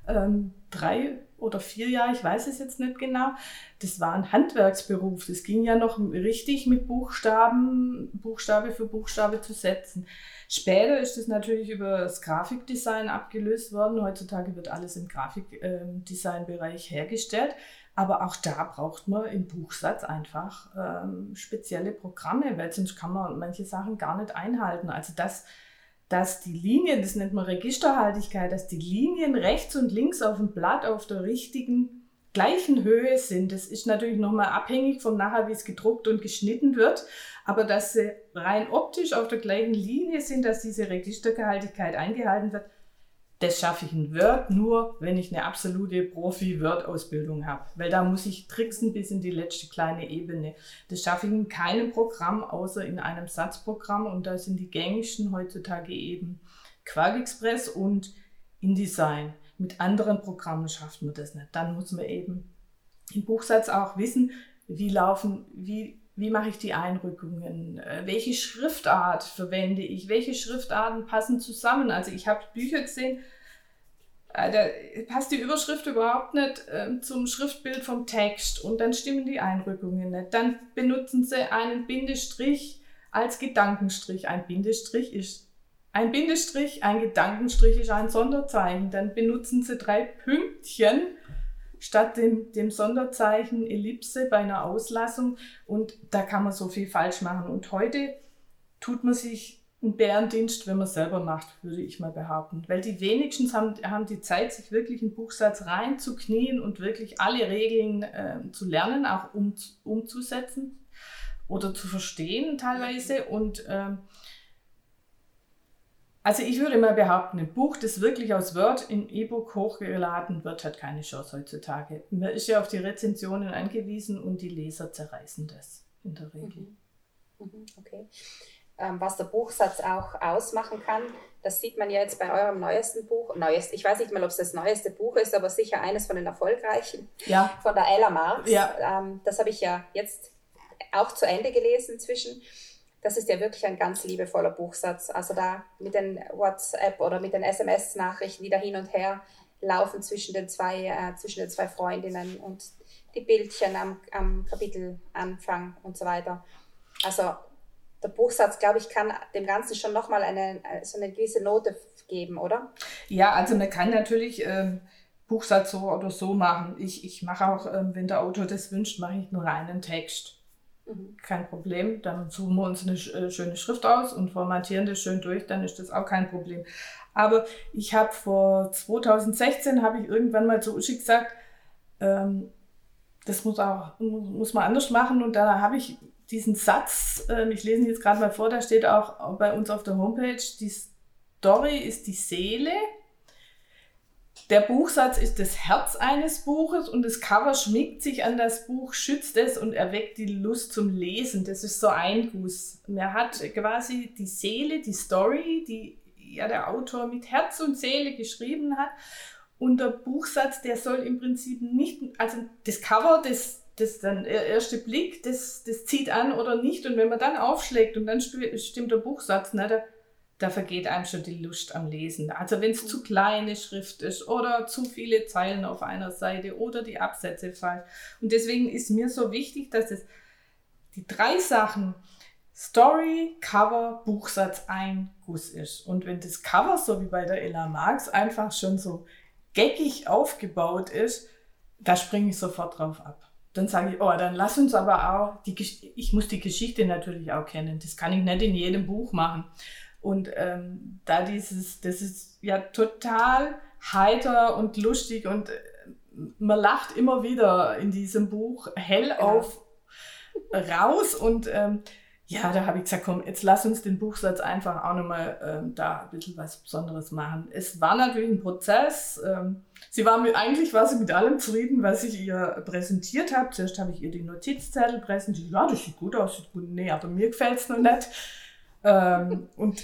ähm, drei oder vier Jahre, ich weiß es jetzt nicht genau, das war ein Handwerksberuf. Das ging ja noch richtig mit Buchstaben, Buchstabe für Buchstabe zu setzen. Später ist das natürlich über das Grafikdesign abgelöst worden. Heutzutage wird alles im Grafikdesignbereich hergestellt. Aber auch da braucht man im Buchsatz einfach ähm, spezielle Programme, weil sonst kann man manche Sachen gar nicht einhalten. Also das, dass die Linien, das nennt man Registerhaltigkeit, dass die Linien rechts und links auf dem Blatt auf der richtigen gleichen Höhe sind. Das ist natürlich nochmal abhängig von nachher, wie es gedruckt und geschnitten wird. Aber dass sie rein optisch auf der gleichen Linie sind, dass diese Registergehaltigkeit eingehalten wird, das schaffe ich in Word nur, wenn ich eine absolute Profi-Word-Ausbildung habe. Weil da muss ich tricksen bis in die letzte kleine Ebene. Das schaffe ich in keinem Programm, außer in einem Satzprogramm. Und da sind die gängigsten heutzutage eben QuarkXpress und InDesign. Mit anderen Programmen schafft man das nicht. Dann muss man eben im Buchsatz auch wissen, wie laufen, wie, wie mache ich die Einrückungen, äh, welche Schriftart verwende ich, welche Schriftarten passen zusammen. Also ich habe Bücher gesehen, äh, da passt die Überschrift überhaupt nicht äh, zum Schriftbild vom Text und dann stimmen die Einrückungen nicht. Dann benutzen sie einen Bindestrich als Gedankenstrich. Ein Bindestrich ist ein Bindestrich, ein Gedankenstrich ist ein Sonderzeichen. Dann benutzen Sie drei Pünktchen statt dem, dem Sonderzeichen Ellipse bei einer Auslassung. Und da kann man so viel falsch machen. Und heute tut man sich einen Bärendienst, wenn man es selber macht, würde ich mal behaupten. Weil die wenigsten haben, haben die Zeit, sich wirklich einen Buchsatz reinzuknien und wirklich alle Regeln äh, zu lernen, auch um, umzusetzen oder zu verstehen teilweise. Und ähm, also ich würde mal behaupten, ein Buch, das wirklich aus Word in E-Book hochgeladen wird, hat keine Chance heutzutage. Man ist ja auf die Rezensionen angewiesen und die Leser zerreißen das in der Regel. Mhm. mhm okay. Ähm, was der Buchsatz auch ausmachen kann, das sieht man ja jetzt bei eurem neuesten Buch. Neuest, ich weiß nicht mal, ob es das neueste Buch ist, aber sicher eines von den erfolgreichen. Ja. Von der Ella Marx. Ja. Ähm, das habe ich ja jetzt auch zu Ende gelesen inzwischen das ist ja wirklich ein ganz liebevoller Buchsatz. Also da mit den WhatsApp oder mit den SMS-Nachrichten, die da hin und her laufen zwischen den zwei, äh, zwischen den zwei Freundinnen und die Bildchen am, am Kapitelanfang und so weiter. Also der Buchsatz, glaube ich, kann dem Ganzen schon nochmal eine, so eine gewisse Note geben, oder? Ja, also man kann natürlich ähm, Buchsatz so oder so machen. Ich, ich mache auch, ähm, wenn der Autor das wünscht, mache ich nur einen Text. Mhm. Kein Problem. Dann suchen wir uns eine äh, schöne Schrift aus und formatieren das schön durch, dann ist das auch kein Problem. Aber ich habe vor 2016 habe ich irgendwann mal zu Uschi gesagt, ähm, das muss auch muss man anders machen und da habe ich diesen Satz, äh, ich lese ihn jetzt gerade mal vor, da steht auch bei uns auf der Homepage, die Story ist die Seele der Buchsatz ist das Herz eines Buches und das Cover schmiegt sich an das Buch, schützt es und erweckt die Lust zum Lesen. Das ist so ein Guss. Man hat quasi die Seele, die Story, die ja der Autor mit Herz und Seele geschrieben hat. Und der Buchsatz, der soll im Prinzip nicht, also das Cover, das, das dann erste Blick, das, das zieht an oder nicht. Und wenn man dann aufschlägt und dann stimmt der Buchsatz, na, der, da vergeht einem schon die Lust am Lesen. Also wenn es zu kleine Schrift ist oder zu viele Zeilen auf einer Seite oder die Absätze fallen. Und deswegen ist mir so wichtig, dass es die drei Sachen Story, Cover, Buchsatz ein Guss ist. Und wenn das Cover, so wie bei der Ella Marx, einfach schon so geckig aufgebaut ist, da springe ich sofort drauf ab. Dann sage ich, oh, dann lass uns aber auch, die, ich muss die Geschichte natürlich auch kennen. Das kann ich nicht in jedem Buch machen. Und ähm, da dieses, das ist ja total heiter und lustig und äh, man lacht immer wieder in diesem Buch hell auf raus und ähm, ja, da habe ich gesagt, komm, jetzt lass uns den Buchsatz einfach auch nochmal ähm, da ein bisschen was Besonderes machen. Es war natürlich ein Prozess. Ähm, sie war mit, eigentlich war sie mit allem zufrieden, was ich ihr präsentiert habe. Zuerst habe ich ihr die Notizzettel präsentiert. Ja, das sieht gut aus, sieht gut. Nee, aber mir gefällt es noch nicht. Ähm, und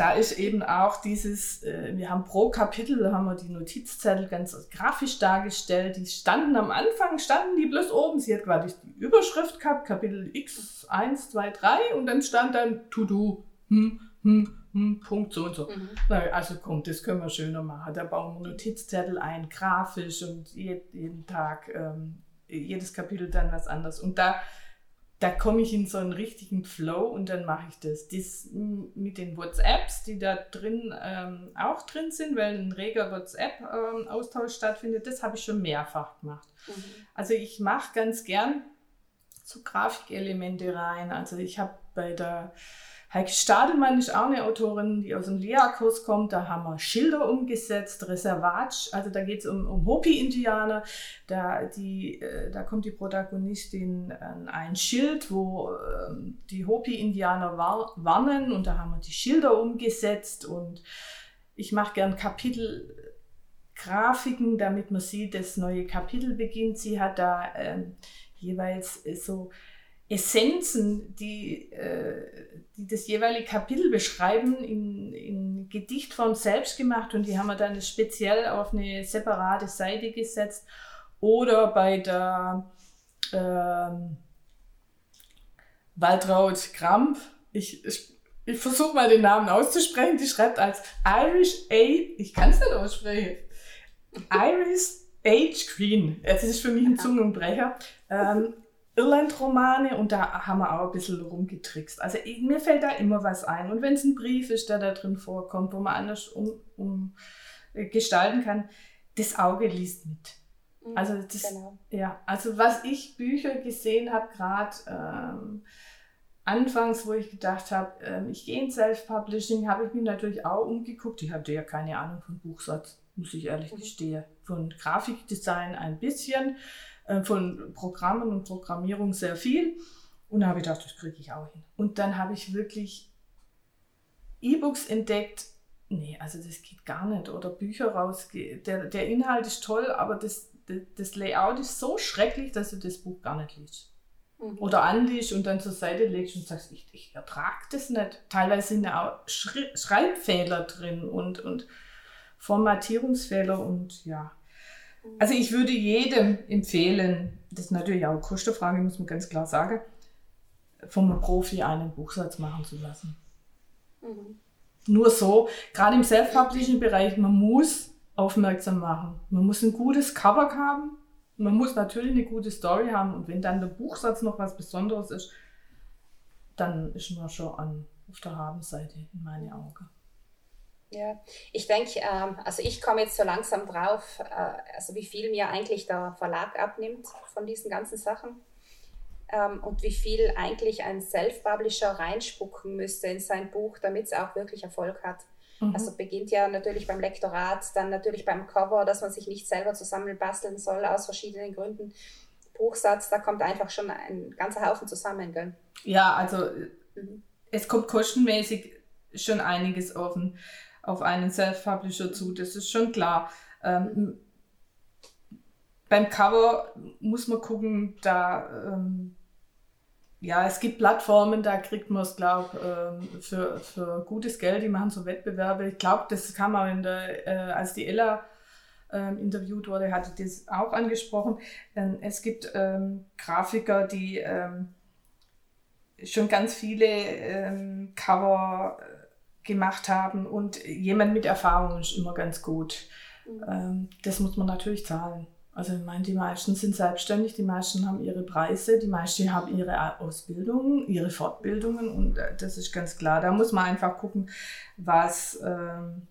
da ist eben auch dieses, äh, wir haben pro Kapitel, haben wir die Notizzettel ganz grafisch dargestellt. Die standen am Anfang, standen die bloß oben. Sie hat quasi die Überschrift gehabt, Kapitel X, 1, 2, 3 und dann stand dann To-Do, hm, hm, hm, Punkt so und so. Mhm. Na, also kommt, das können wir schöner machen. Da bauen wir Notizzettel ein, grafisch und jeden, jeden Tag, ähm, jedes Kapitel dann was anderes. Und da da komme ich in so einen richtigen Flow und dann mache ich das. Das mit den WhatsApps, die da drin ähm, auch drin sind, weil ein reger WhatsApp-Austausch ähm, stattfindet, das habe ich schon mehrfach gemacht. Mhm. Also ich mache ganz gern so Grafikelemente rein. Also ich habe bei der Heike Stadelmann ist auch eine Autorin, die aus dem Lea-Kurs kommt. Da haben wir Schilder umgesetzt, Reservat. Also da geht es um, um Hopi-Indianer. Da, äh, da kommt die Protagonistin an ein Schild, wo äh, die Hopi-Indianer war, warnen. Und da haben wir die Schilder umgesetzt. Und ich mache gern Kapitelgrafiken, damit man sieht, das neue Kapitel beginnt. Sie hat da äh, jeweils so Essenzen, die, äh, die das jeweilige Kapitel beschreiben, in, in Gedichtform selbst gemacht und die haben wir dann speziell auf eine separate Seite gesetzt. Oder bei der ähm, Waltraud Kramp, ich, ich, ich versuche mal den Namen auszusprechen, die schreibt als Irish A, ich kann es nicht aussprechen, Irish Age Queen. Das ist für mich ein Zungenbrecher. Ähm, Irland-Romane und da haben wir auch ein bisschen rumgetrickst. Also mir fällt da immer was ein. Und wenn es ein Brief ist, der da drin vorkommt, wo man anders um, um äh, gestalten kann, das Auge liest mit. Mhm, also das, genau. ja, also was ich Bücher gesehen habe, gerade ähm, anfangs, wo ich gedacht habe, ähm, ich gehe in Self-Publishing, habe ich mich natürlich auch umgeguckt. Ich hatte ja keine Ahnung von Buchsatz, muss ich ehrlich mhm. gestehen. Von Grafikdesign ein bisschen. Äh, von Programmen und Programmierung sehr viel. Und da habe ich gedacht, das kriege ich auch hin. Und dann habe ich wirklich E-Books entdeckt. Nee, also das geht gar nicht. Oder Bücher raus. Der, der Inhalt ist toll, aber das, das Layout ist so schrecklich, dass du das Buch gar nicht liest. Mhm. Oder anliest und dann zur Seite legst und sagst, ich, ich ertrage das nicht. Teilweise sind ja auch Schreibfehler drin und, und Formatierungsfehler und ja. Also ich würde jedem empfehlen, das ist natürlich auch eine Kostenfrage, muss man ganz klar sagen, vom Profi einen Buchsatz machen zu lassen. Mhm. Nur so, gerade im Self-Publishing-Bereich, man muss aufmerksam machen. Man muss ein gutes Cover haben, man muss natürlich eine gute Story haben und wenn dann der Buchsatz noch was Besonderes ist, dann ist man schon an, auf der Habenseite in meine Augen. Ja, ich denke, ähm, also ich komme jetzt so langsam drauf, äh, also wie viel mir eigentlich der Verlag abnimmt von diesen ganzen Sachen ähm, und wie viel eigentlich ein Self-Publisher reinspucken müsste in sein Buch, damit es auch wirklich Erfolg hat. Mhm. Also beginnt ja natürlich beim Lektorat, dann natürlich beim Cover, dass man sich nicht selber zusammenbasteln soll aus verschiedenen Gründen. Buchsatz, da kommt einfach schon ein ganzer Haufen zusammen. Gell? Ja, also mhm. es kommt kostenmäßig schon einiges offen auf einen Self-Publisher zu, das ist schon klar. Ähm, beim Cover muss man gucken, da ähm, ja, es gibt Plattformen, da kriegt man es, glaube ähm, für, für gutes Geld, die machen so Wettbewerbe. Ich glaube, das kam auch in der, äh, als die Ella ähm, interviewt wurde, hatte das auch angesprochen. Ähm, es gibt ähm, Grafiker, die ähm, schon ganz viele ähm, Cover gemacht haben und jemand mit Erfahrung ist immer ganz gut. Mhm. Ähm, das muss man natürlich zahlen. Also ich meine, die meisten sind selbstständig, die meisten haben ihre Preise, die meisten haben ihre Ausbildung, ihre Fortbildungen und äh, das ist ganz klar. Da muss man einfach gucken, was, ähm,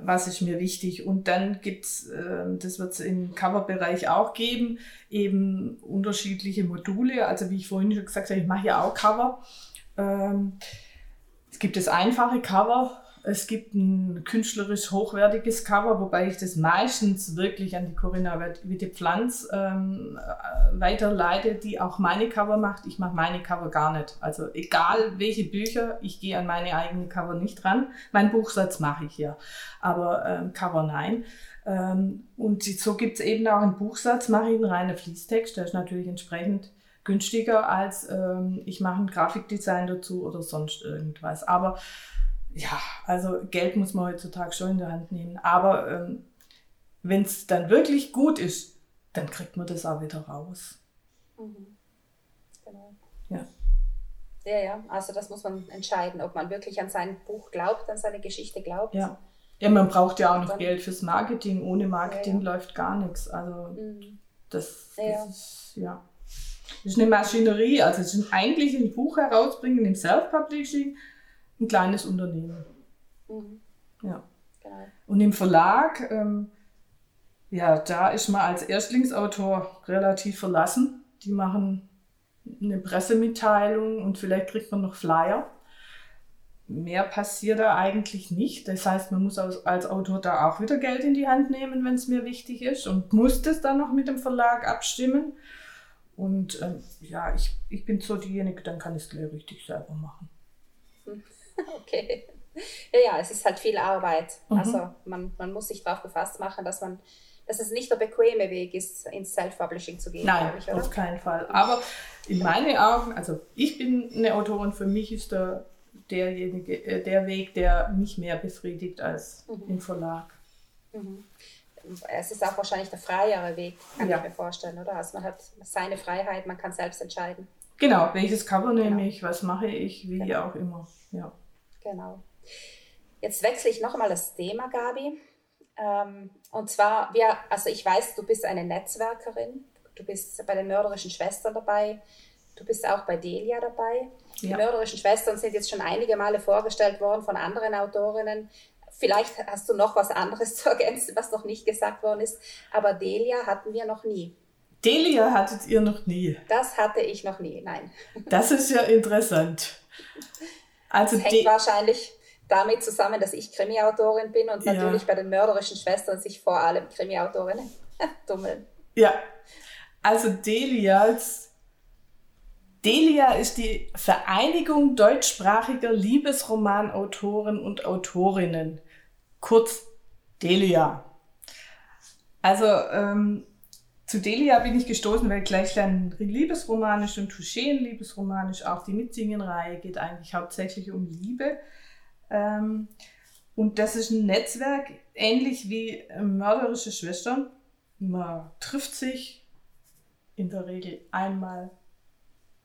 was ist mir wichtig. Und dann gibt es, äh, das wird es im Coverbereich auch geben, eben unterschiedliche Module. Also wie ich vorhin schon gesagt habe, ich mache ja auch Cover. Ähm, es gibt das einfache Cover, Es gibt ein künstlerisch hochwertiges Cover, wobei ich das meistens wirklich an die Corinna Witte Pflanz ähm, äh, weiterleite, die auch meine Cover macht. Ich mache meine Cover gar nicht. Also egal welche Bücher, ich gehe an meine eigenen Cover nicht ran. Mein Buchsatz mache ich ja, aber ähm, Cover nein. Ähm, und so gibt es eben auch einen Buchsatz, mache ich einen reinen Fließtext, der ist natürlich entsprechend günstiger als ähm, ich mache ein Grafikdesign dazu oder sonst irgendwas. Aber ja, also Geld muss man heutzutage schon in der Hand nehmen. Aber ähm, wenn es dann wirklich gut ist, dann kriegt man das auch wieder raus. Mhm. Genau. Ja. Ja, ja, also das muss man entscheiden, ob man wirklich an sein Buch glaubt, an seine Geschichte glaubt. Ja, ja man braucht ja auch noch dann, Geld fürs Marketing. Ohne Marketing ja, ja. läuft gar nichts. Also mhm. das, das ja. ist, ja. Das ist eine Maschinerie. Also es ist eigentlich ein Buch herausbringen im Self-Publishing ein kleines Unternehmen. Mhm. Ja. Genau. Und im Verlag, ähm, ja, da ist man als Erstlingsautor relativ verlassen. Die machen eine Pressemitteilung und vielleicht kriegt man noch Flyer. Mehr passiert da eigentlich nicht. Das heißt, man muss als, als Autor da auch wieder Geld in die Hand nehmen, wenn es mir wichtig ist und muss das dann noch mit dem Verlag abstimmen. Und ähm, ja, ich, ich bin so diejenige, dann kann ich es gleich richtig selber machen. Okay. Ja, ja, es ist halt viel Arbeit. Mhm. Also man, man muss sich darauf gefasst machen, dass man dass es nicht der bequeme Weg ist, ins Self-Publishing zu gehen. Nein, ich, auf keinen Fall. Aber in meinen Augen, also ich bin eine Autorin, für mich ist der, derjenige, äh, der Weg, der mich mehr befriedigt als mhm. im Verlag. Mhm. Es ist auch wahrscheinlich der freiere Weg, kann ja. ich mir vorstellen, oder? Also man hat seine Freiheit, man kann selbst entscheiden. Genau, welches Cover nehme genau. ich, was mache ich, wie genau. auch immer. Ja. Genau. Jetzt wechsle ich nochmal das Thema, Gabi. Ähm, und zwar, wir, also ich weiß, du bist eine Netzwerkerin, du bist bei den mörderischen Schwestern dabei, du bist auch bei Delia dabei. Ja. Die mörderischen Schwestern sind jetzt schon einige Male vorgestellt worden von anderen Autorinnen. Vielleicht hast du noch was anderes zu ergänzen, was noch nicht gesagt worden ist, aber Delia hatten wir noch nie. Delia hattet ihr noch nie? Das hatte ich noch nie, nein. Das ist ja interessant. Also das hängt wahrscheinlich damit zusammen, dass ich Krimi-Autorin bin und ja. natürlich bei den mörderischen Schwestern sich vor allem Krimi-Autorinnen tummeln. Ja, also Delias. Delia ist die Vereinigung deutschsprachiger Liebesromanautoren und Autorinnen, kurz Delia. Also ähm, zu Delia bin ich gestoßen, weil gleich dann Liebesromanisch und Touché Liebesromanisch, auch die Mitsingen-Reihe geht eigentlich hauptsächlich um Liebe. Ähm, und das ist ein Netzwerk, ähnlich wie mörderische Schwestern. Man trifft sich in der Regel einmal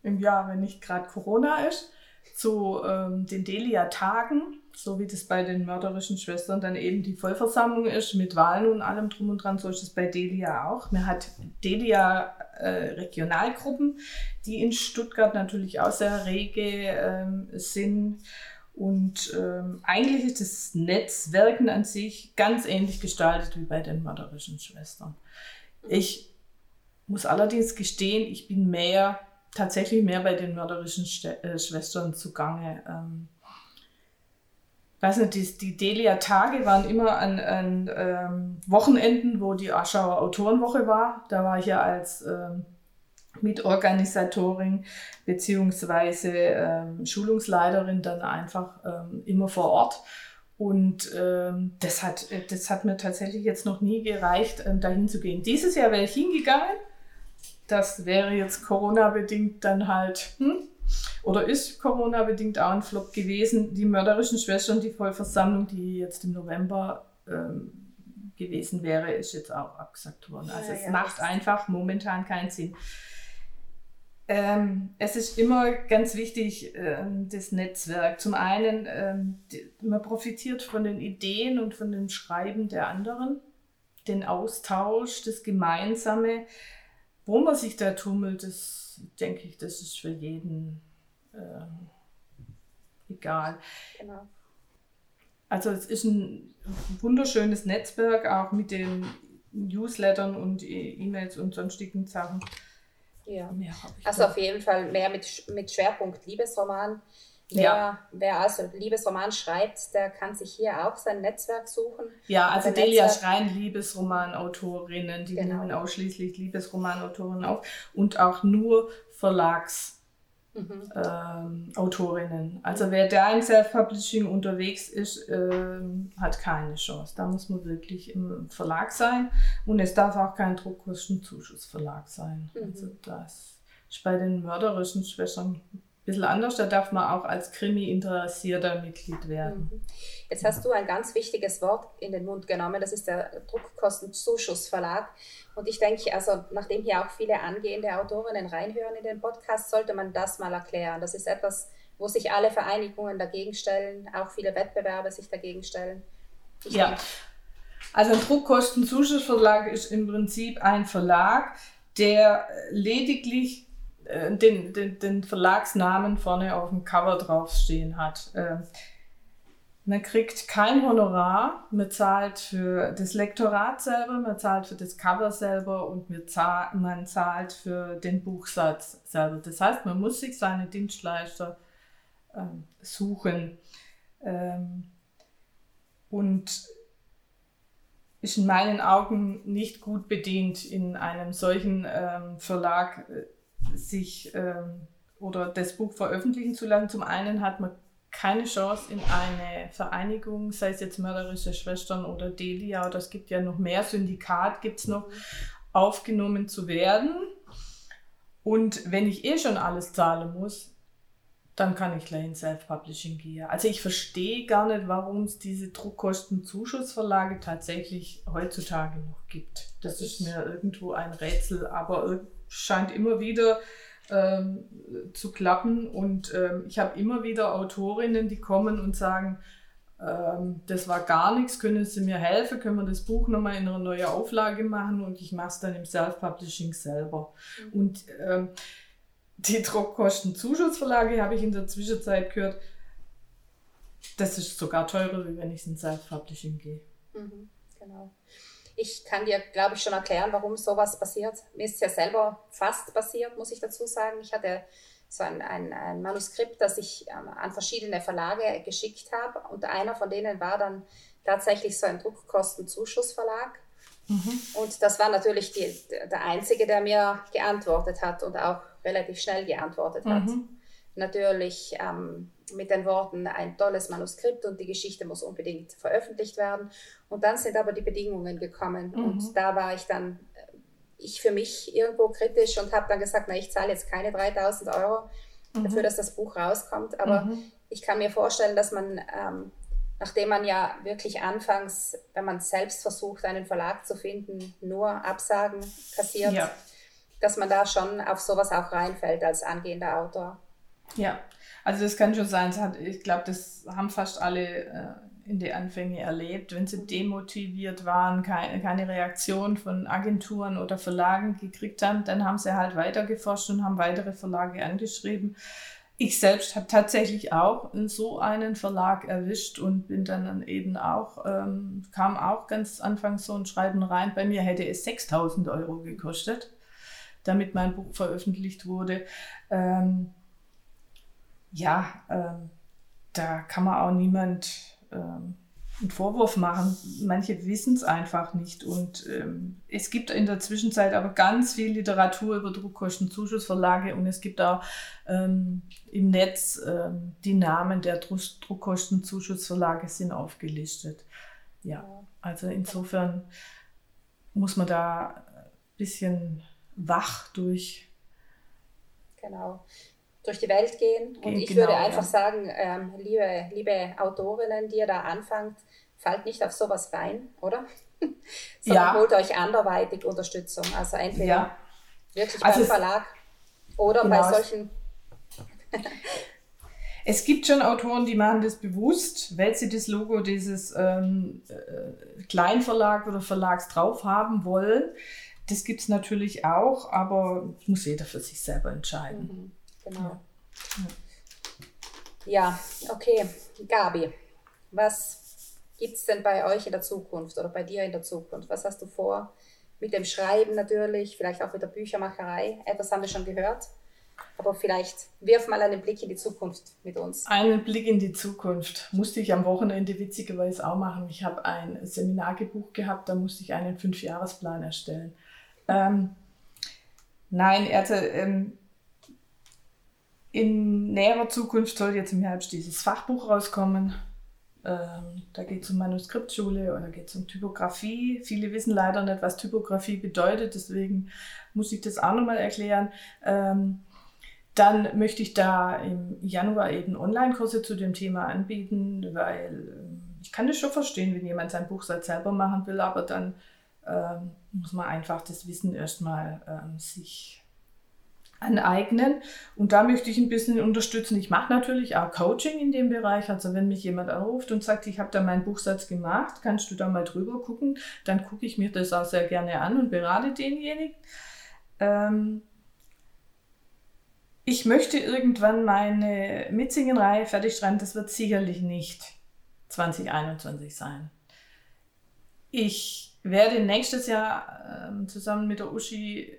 im Jahr, wenn nicht gerade Corona ist, zu ähm, den Delia-Tagen so wie das bei den mörderischen Schwestern dann eben die Vollversammlung ist, mit Wahlen und allem drum und dran, so ist es bei Delia auch. Man hat Delia äh, Regionalgruppen, die in Stuttgart natürlich auch sehr rege ähm, sind. Und ähm, eigentlich ist das Netzwerken an sich ganz ähnlich gestaltet wie bei den mörderischen Schwestern. Ich muss allerdings gestehen, ich bin mehr, tatsächlich mehr bei den mörderischen St äh, Schwestern zugange. Ähm, weiß nicht, die, die Delia-Tage waren immer an, an ähm, Wochenenden, wo die Aschauer Autorenwoche war. Da war ich ja als ähm, Mitorganisatorin beziehungsweise ähm, Schulungsleiterin dann einfach ähm, immer vor Ort. Und ähm, das, hat, das hat mir tatsächlich jetzt noch nie gereicht, ähm, dahin zu gehen. Dieses Jahr wäre ich hingegangen. Das wäre jetzt Corona-bedingt dann halt, hm, oder ist Corona-bedingt auch ein Flop gewesen. Die mörderischen Schwestern, die Vollversammlung, die jetzt im November ähm, gewesen wäre, ist jetzt auch abgesagt worden. Also ja, es ja, macht einfach momentan keinen Sinn. Ähm, es ist immer ganz wichtig, ähm, das Netzwerk. Zum einen, ähm, die, man profitiert von den Ideen und von dem Schreiben der anderen, den Austausch, das Gemeinsame. Wo man sich da tummelt, das denke ich, das ist für jeden ähm, egal. Genau. Also es ist ein wunderschönes Netzwerk, auch mit den Newslettern und e- E-Mails und sonstigen Sachen. Ja. also auf jeden Fall mehr mit, mit Schwerpunkt Liebesroman. Wer, ja. wer also Liebesroman schreibt, der kann sich hier auch sein Netzwerk suchen. Ja, also Delia Schrein, Liebesromanautorinnen, die genau. nehmen ausschließlich Liebesromanautorinnen auf und auch nur Verlags. Mhm. Ähm. Also wer da im Self-Publishing unterwegs ist, ähm, hat keine Chance. Da muss man wirklich im Verlag sein und es darf auch kein Druckkostenzuschussverlag sein. Mhm. Also das ist bei den mörderischen Schwestern bisschen anders. Da darf man auch als Krimi-Interessierter Mitglied werden. Mhm. Jetzt hast du ein ganz wichtiges Wort in den Mund genommen. Das ist der Druckkostenzuschussverlag. Und ich denke, also nachdem hier auch viele angehende Autorinnen reinhören in den Podcast, sollte man das mal erklären. Das ist etwas, wo sich alle Vereinigungen dagegen stellen, auch viele Wettbewerbe sich dagegen stellen. Ich ja. Denke, also ein Druckkostenzuschussverlag ist im Prinzip ein Verlag, der lediglich äh, den, den, den, Verlagsnamen vorne auf dem Cover draufstehen hat. Äh, man kriegt kein Honorar, man zahlt für das Lektorat selber, man zahlt für das Cover selber und man zahlt für den Buchsatz selber. Das heißt, man muss sich seine Dienstleister ähm, suchen. Ähm, und ist in meinen Augen nicht gut bedient, in einem solchen ähm, Verlag äh, sich ähm, oder das Buch veröffentlichen zu lassen. Zum einen hat man keine Chance in eine Vereinigung, sei es jetzt mörderische Schwestern oder Delia oder es gibt ja noch mehr, Syndikat gibt es noch, aufgenommen zu werden. Und wenn ich eh schon alles zahlen muss, dann kann ich gleich in Self-Publishing gehen. Also ich verstehe gar nicht, warum es diese Druckkostenzuschussverlage tatsächlich heutzutage noch gibt. Das ist mir irgendwo ein Rätsel, aber scheint immer wieder ähm, zu klappen. Und ähm, ich habe immer wieder Autorinnen, die kommen und sagen, ähm, das war gar nichts, können Sie mir helfen, können wir das Buch nochmal in einer neuen Auflage machen und ich mache es dann im Self-Publishing selber. Mhm. Und ähm, die Druckkostenzuschussverlage habe ich in der Zwischenzeit gehört, das ist sogar teurer, wie wenn ich in Self-Publishing gehe. Mhm, genau. Ich kann dir, glaube ich, schon erklären, warum sowas passiert. Mir ist es ja selber fast passiert, muss ich dazu sagen. Ich hatte so ein, ein, ein Manuskript, das ich ähm, an verschiedene Verlage geschickt habe. Und einer von denen war dann tatsächlich so ein Druckkostenzuschussverlag. Mhm. Und das war natürlich die, der einzige, der mir geantwortet hat und auch relativ schnell geantwortet hat. Mhm. Natürlich ähm, mit den Worten ein tolles Manuskript und die Geschichte muss unbedingt veröffentlicht werden. Und dann sind aber die Bedingungen gekommen mhm. und da war ich dann, äh, ich für mich irgendwo kritisch und habe dann gesagt, na, ich zahle jetzt keine 3000 Euro mhm. dafür, dass das Buch rauskommt. Aber mhm. ich kann mir vorstellen, dass man, ähm, nachdem man ja wirklich anfangs, wenn man selbst versucht, einen Verlag zu finden, nur Absagen kassiert, ja. dass man da schon auf sowas auch reinfällt als angehender Autor. Ja, also das kann schon sein. Hat, ich glaube, das haben fast alle äh, in den Anfängen erlebt, wenn sie demotiviert waren, keine, keine Reaktion von Agenturen oder Verlagen gekriegt haben, dann haben sie halt weitergeforscht und haben weitere Verlage angeschrieben. Ich selbst habe tatsächlich auch in so einen Verlag erwischt und bin dann eben auch, ähm, kam auch ganz anfangs so ein Schreiben rein. Bei mir hätte es 6000 Euro gekostet, damit mein Buch veröffentlicht wurde. Ähm, ja, ähm, da kann man auch niemand ähm, einen Vorwurf machen. Manche wissen es einfach nicht. Und ähm, es gibt in der Zwischenzeit aber ganz viel Literatur über Druckkostenzuschussverlage und es gibt auch ähm, im Netz ähm, die Namen der Druck Druckkostenzuschussverlage sind aufgelistet. Ja, also insofern muss man da ein bisschen wach durch. Genau durch die Welt gehen. Und ich genau, würde einfach ja. sagen, ähm, liebe, liebe Autorinnen, die ihr da anfangt, fallt nicht auf sowas rein, oder? Sondern ja. holt euch anderweitig Unterstützung. Also entweder ja. wirklich also beim Verlag oder genau. bei solchen. es gibt schon Autoren, die machen das bewusst, weil sie das Logo dieses ähm, äh, Kleinverlag oder Verlags drauf haben wollen. Das gibt es natürlich auch, aber muss jeder für sich selber entscheiden. Mhm. Genau. Ja, okay. Gabi, was gibt es denn bei euch in der Zukunft oder bei dir in der Zukunft? Was hast du vor? Mit dem Schreiben natürlich, vielleicht auch mit der Büchermacherei. Etwas haben wir schon gehört. Aber vielleicht wirf mal einen Blick in die Zukunft mit uns. Einen Blick in die Zukunft musste ich am Wochenende witzigerweise auch machen. Ich habe ein Seminar gebucht gehabt, da musste ich einen Fünfjahresplan erstellen. Ähm, nein, also ähm, in näherer Zukunft soll jetzt im Herbst dieses Fachbuch rauskommen. Ähm, da geht es um Manuskriptschule oder geht es um Typografie. Viele wissen leider nicht, was Typografie bedeutet, deswegen muss ich das auch nochmal erklären. Ähm, dann möchte ich da im Januar eben Online-Kurse zu dem Thema anbieten, weil ähm, ich kann das schon verstehen, wenn jemand sein Buchsatz selber machen will, aber dann ähm, muss man einfach das Wissen erstmal ähm, sich aneignen. Und da möchte ich ein bisschen unterstützen. Ich mache natürlich auch Coaching in dem Bereich. Also wenn mich jemand anruft und sagt, ich habe da meinen Buchsatz gemacht, kannst du da mal drüber gucken, dann gucke ich mir das auch sehr gerne an und berate denjenigen. Ähm ich möchte irgendwann meine Mitzingenreihe fertig schreiben. Das wird sicherlich nicht 2021 sein. Ich werde nächstes Jahr äh, zusammen mit der Uschi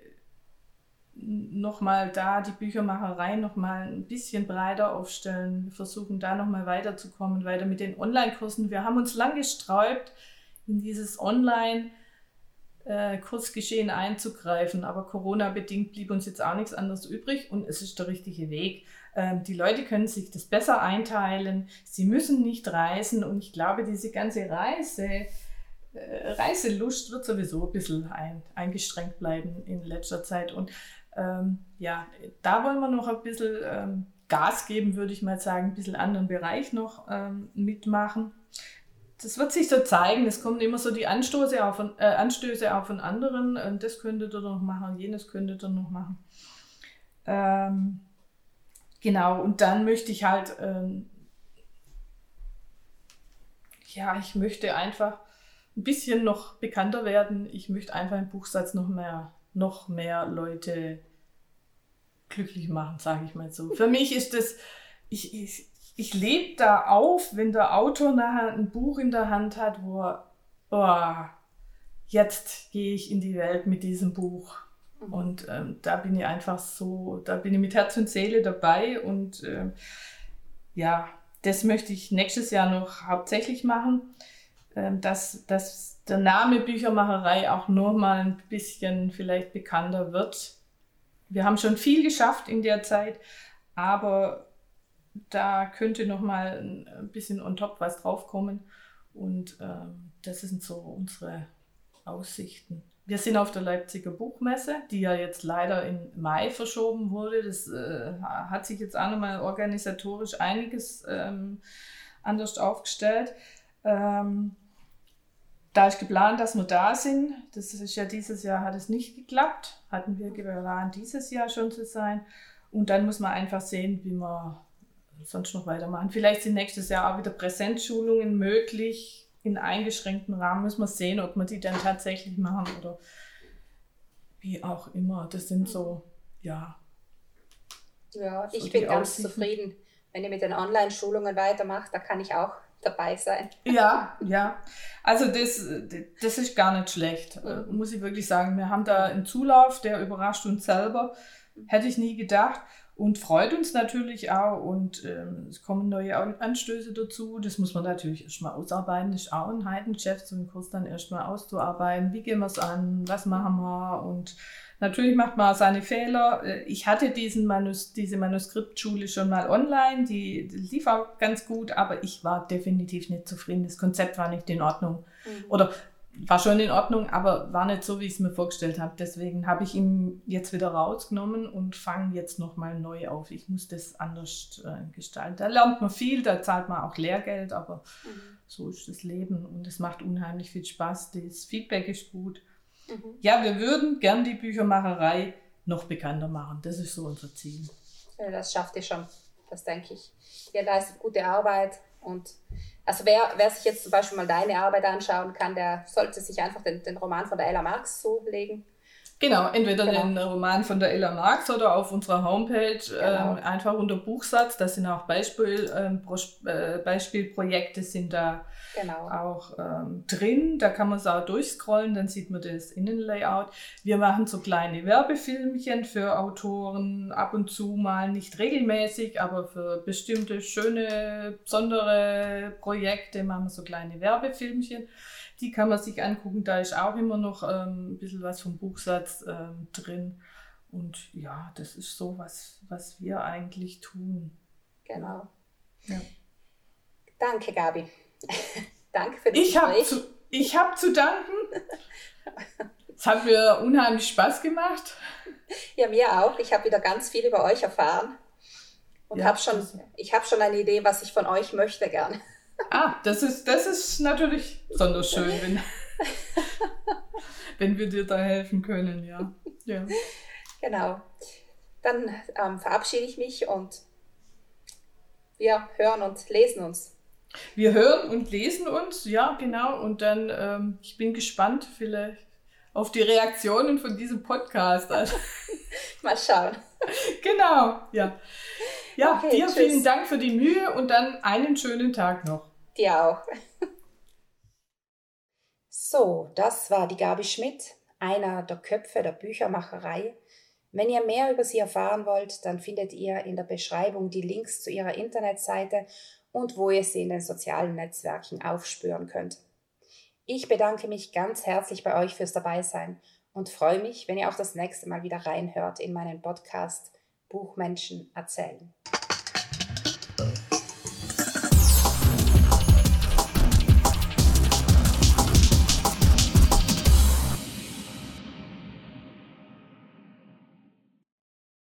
nochmal da die Büchermacherei nochmal ein bisschen breiter aufstellen. Wir versuchen da nochmal weiterzukommen, weiter mit den Online-Kursen. Wir haben uns lang gesträubt, in dieses Online-Kursgeschehen einzugreifen, aber Corona-bedingt blieb uns jetzt auch nichts anderes übrig und es ist der richtige Weg. Ähm, die Leute können sich das besser einteilen, sie müssen nicht reisen und ich glaube, diese ganze Reise, äh, Reiselust wird sowieso ein bisschen ein, eingestrengt bleiben in letzter Zeit. Und ähm, ja, da wollen wir noch ein bisschen ähm, Gas geben, würde ich mal sagen, ein bisschen anderen Bereich noch ähm, mitmachen. Das wird sich so zeigen, es kommen immer so die Anstöße auch von, äh, Anstöße auch von anderen, äh, das könntet ihr noch machen, jenes könntet ihr noch machen. Ähm, genau, und dann möchte ich halt, ähm, ja, ich möchte einfach ein bisschen noch bekannter werden. Ich möchte einfach im Buchsatz noch mehr noch mehr Leute glücklich machen, sage ich mal so. Für mich ist das, ich, ich, ich lebe da auf, wenn der Autor nachher ein Buch in der Hand hat, wo er, oh, jetzt gehe ich in die Welt mit diesem Buch. Mhm. Und ähm, da bin ich einfach so, da bin ich mit Herz und Seele dabei und äh, ja, das möchte ich nächstes Jahr noch hauptsächlich machen, dass, dass der Name Büchermacherei auch nur mal ein bisschen vielleicht bekannter wird. Wir haben schon viel geschafft in der Zeit, aber da könnte noch mal ein bisschen on top was draufkommen. Und ähm, das sind so unsere Aussichten. Wir sind auf der Leipziger Buchmesse, die ja jetzt leider im Mai verschoben wurde. Das äh, hat sich jetzt auch nochmal organisatorisch einiges ähm, anders aufgestellt. Ähm, da ist geplant, dass wir da sind. Das ist ja dieses Jahr hat es nicht geklappt. Hatten wir geplant, dieses Jahr schon zu sein. Und dann muss man einfach sehen, wie wir sonst noch weitermachen. Vielleicht sind nächstes Jahr auch wieder Präsenzschulungen möglich. In eingeschränktem Rahmen müssen wir sehen, ob wir die dann tatsächlich machen oder wie auch immer. Das sind so, ja. Ja, ich bin ganz zufrieden. Wenn ihr mit den Online-Schulungen weitermacht, da kann ich auch dabei sein. Ja, ja. Also das, das ist gar nicht schlecht, äh, mhm. muss ich wirklich sagen. Wir haben da einen Zulauf, der überrascht uns selber. Hätte ich nie gedacht. Und freut uns natürlich auch. Und ähm, es kommen neue Anstöße dazu. Das muss man natürlich erstmal ausarbeiten. Das ist auch ein Heidenchef, so einen Kurs dann erstmal auszuarbeiten. Wie gehen wir es an? Was machen wir? Und Natürlich macht man seine Fehler. Äh, ich hatte diesen Manus diese Manuskriptschule schon mal online, die lief auch ganz gut, aber ich war definitiv nicht zufrieden. Das Konzept war nicht in Ordnung. Mhm. Oder war schon in Ordnung, aber war nicht so, wie ich es mir vorgestellt habe. Deswegen habe ich ihn jetzt wieder rausgenommen und fange jetzt nochmal neu auf. Ich muss das anders äh, gestalten. Da lernt man viel, da zahlt man auch Lehrgeld, aber mhm. so ist das Leben und es macht unheimlich viel Spaß. Das Feedback ist gut. Mhm. Ja, wir würden gern die Büchermacherei noch bekannter machen. Das ist so unser Ziel. Ja, das schafft ihr schon, das denke ich. Ihr leistet gute Arbeit und also wer, wer sich jetzt zum Beispiel mal deine Arbeit anschauen kann, der sollte sich einfach den, den Roman von der Ella Marx zulegen. Genau, entweder genau. den Roman von der Ella Marx oder auf unserer Homepage genau. ähm, einfach unter Buchsatz. Da sind auch Beispiel, ähm, äh, Beispielprojekte sind da genau. auch ähm, drin. Da kann man es auch durchscrollen, dann sieht man das Innenlayout. Wir machen so kleine Werbefilmchen für Autoren ab und zu mal, nicht regelmäßig, aber für bestimmte schöne, besondere Projekte machen wir so kleine Werbefilmchen. Die kann man sich angucken. Da ist auch immer noch ähm, ein bisschen was vom Buchsatz ähm, drin. Und ja, das ist so, was, was wir eigentlich tun. Genau. Ja. Danke, Gabi. Danke für das ich Gespräch. Zu, ich habe zu danken. Es hat mir unheimlich Spaß gemacht. Ja, mir auch. Ich habe wieder ganz viel über euch erfahren. Und ja, hab schon, ich habe schon eine Idee, was ich von euch möchte gern. Ah, das ist, das ist natürlich besonders schön, wenn, wenn wir dir da helfen können, ja. ja. Genau. Dann ähm, verabschiede ich mich und wir hören und lesen uns. Wir hören und lesen uns, ja, genau. Und dann, ähm, ich bin gespannt vielleicht auf die Reaktionen von diesem Podcast. Also. Mal schauen. Genau, ja. Ja, okay, dir tschüss. vielen Dank für die Mühe und dann einen schönen Tag noch. Dir auch. So, das war die Gabi Schmidt, einer der Köpfe der Büchermacherei. Wenn ihr mehr über sie erfahren wollt, dann findet ihr in der Beschreibung die Links zu ihrer Internetseite und wo ihr sie in den sozialen Netzwerken aufspüren könnt. Ich bedanke mich ganz herzlich bei euch fürs Dabeisein und freue mich, wenn ihr auch das nächste Mal wieder reinhört in meinen Podcast Buchmenschen erzählen.